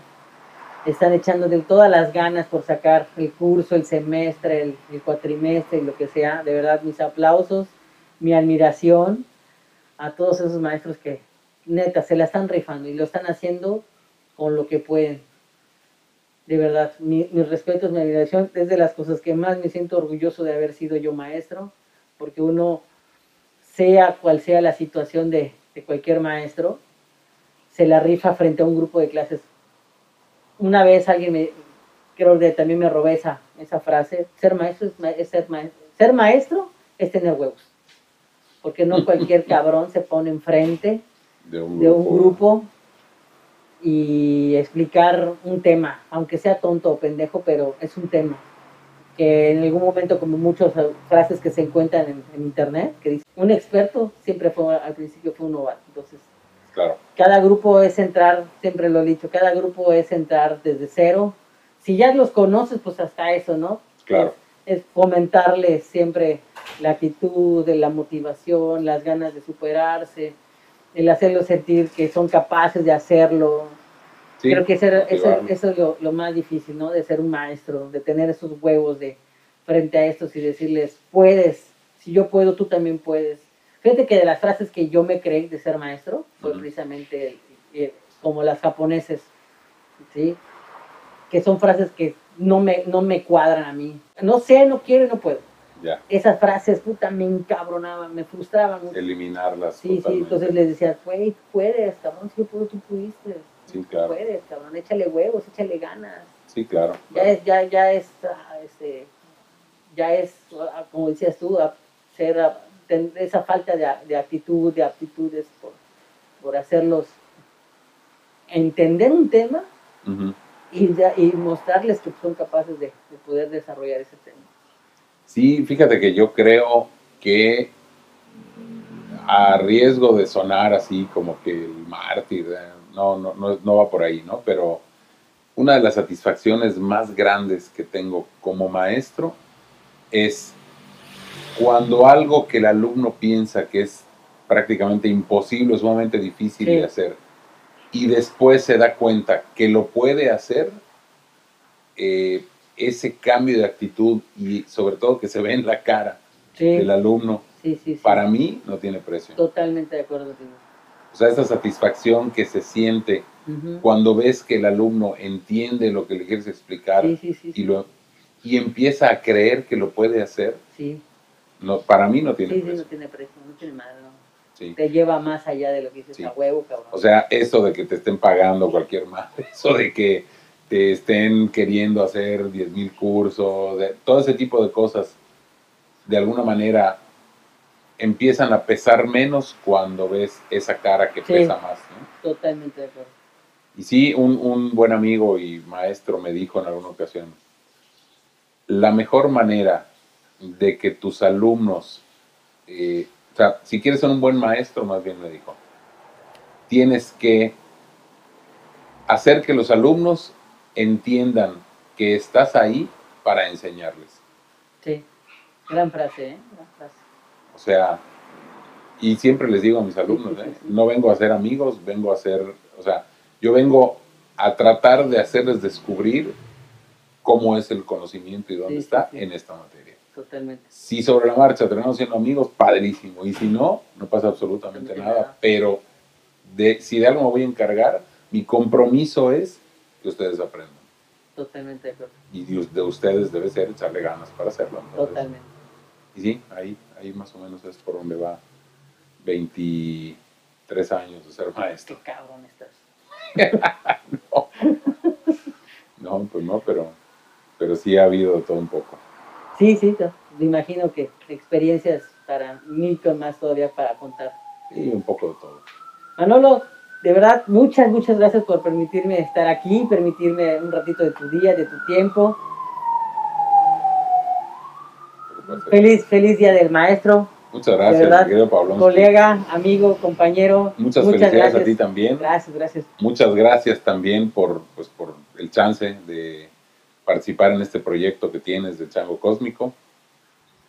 están echando de todas las ganas por sacar el curso, el semestre, el, el cuatrimestre lo que sea. De verdad, mis aplausos, mi admiración a todos esos maestros que neta se la están rifando y lo están haciendo con lo que pueden. De verdad, mi, mis respetos, mi admiración, es de las cosas que más me siento orgulloso de haber sido yo maestro, porque uno, sea cual sea la situación de, de cualquier maestro, se la rifa frente a un grupo de clases una vez alguien me, creo que también me robé esa, esa frase, ser maestro es, ser maestro. Ser maestro es tener huevos. Porque no cualquier cabrón se pone enfrente de un, de un grupo y explicar un tema, aunque sea tonto o pendejo, pero es un tema. Que en algún momento, como muchas frases que se encuentran en, en internet, que dice, un experto siempre fue, al principio fue un novato. Entonces, cada grupo es entrar, siempre lo he dicho, cada grupo es entrar desde cero. Si ya los conoces, pues hasta eso, ¿no? Claro. Es, fomentarles siempre la actitud, la motivación, las ganas de superarse, el hacerlos sentir que son capaces de hacerlo. Creo que eso, es lo, lo, más difícil, ¿no? De ser un maestro, de tener esos huevos de frente a estos y decirles, puedes, si yo puedo, tú también puedes. Fíjate que de las frases que yo me creí de ser maestro fue precisamente eh, como las japoneses, ¿sí? Que son frases que no me, no me cuadran a mí. No sé, no quiero y no puedo. Esas frases, puta, me encabronaban, me frustraban mucho. Eliminarlas. Sí, sí, entonces les decía, güey, tú puedes, cabrón, si yo puedo, tú pudiste. Sí, claro. Puedes, cabrón, échale huevos, échale ganas. Sí, claro. Ya es, ya, ya es, ah, este, ya es, ah, como decías tú, ser esa falta de, de, actitud, de aptitudes por, por hacerlos entender un tema y, y, mostrarles que son capaces de, de, poder desarrollar ese tema. Sí, fíjate que yo creo que a riesgo de sonar así como que el mártir, eh, no, no, no, no va por ahí, ¿no? Pero una de las satisfacciones más grandes que tengo como maestro es cuando algo que el alumno piensa que es prácticamente imposible, sumamente difícil de hacer, y después se da cuenta que lo puede hacer, eh, ese cambio de actitud y sobre todo que se ve en la cara del alumno, para mí no tiene precio. Totalmente de acuerdo contigo. O sea, esa satisfacción que se siente cuando ves que el alumno entiende lo que le quieres explicar y, lo, y empieza a creer que lo puede hacer, sí no, para mí no tiene precio. Sí, no tiene precio, no tiene madre. te lleva más allá de lo que dices a huevo, cabrón. O sea, eso de que te estén pagando cualquier más, eso de que te estén queriendo hacer 10 mil cursos, de, todo ese tipo de cosas, de alguna manera empiezan a pesar menos cuando ves esa cara que pesa más. Totalmente de acuerdo. Y sí, un, un, buen amigo y maestro me dijo en alguna ocasión, la mejor manera de que tus alumnos, eh, o sea, si quieres ser un buen maestro, más bien me dijo, tienes que hacer que los alumnos entiendan que estás ahí para enseñarles. Sí, gran frase, ¿eh? Gran frase. O sea, y siempre les digo a mis alumnos, ¿eh? no vengo a ser amigos, vengo a ser, o sea, yo vengo a tratar de hacerles descubrir cómo es el conocimiento y dónde está en esta materia. Totalmente. Si sobre la marcha terminamos siendo amigos, padrísimo. Y si no, no pasa absolutamente nada. Pero de, si de algo me voy a encargar, mi compromiso es que ustedes aprendan. Totalmente de acuerdo. Y de, ustedes debe ser echarle ganas para hacerlo. Totalmente. Y sí, ahí, ahí más o menos es por donde va 23 años de ser maestro. Qué cabrón estás. no. no, pues no, pero, pero sí ha habido todo un poco. Sí, sí, me imagino que experiencias para mí con más todavía para contar. Sí, un poco de todo. Manolo, de verdad, muchas, muchas gracias por permitirme estar aquí, permitirme un ratito de tu día, de tu tiempo. Feliz, feliz día del maestro. Muchas gracias, querido Pablo. Colega, amigo, compañero. Muchas, felicidades a ti también. Gracias, gracias. Muchas gracias también por, pues, por el chance de participar en este proyecto que tienes de Chango Cósmico.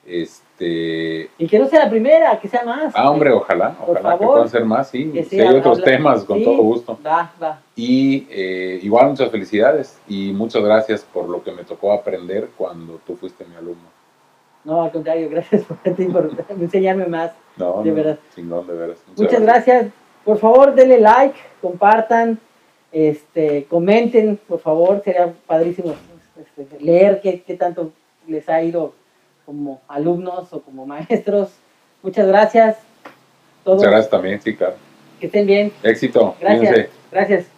Este... Y que no sea la primera, que sea más. Ah, hombre, ojalá, ojalá que puedan ser más, sí. si hay otros temas, con todo gusto. Va, va. Y eh, igual muchas felicidades y muchas gracias por lo que me tocó aprender cuando tú fuiste mi alumno. No, al contrario, gracias por, por enseñarme más. No, de verdad. Chingón, de veras. Muchas, gracias. Por favor, denle like, compartan, este, comenten, por favor, sería padrísimo este, leer qué, qué tanto les ha ido como alumnos o como maestros. Muchas gracias. Muchas gracias también, sí, claro. Que estén bien. Éxito. Gracias. Gracias.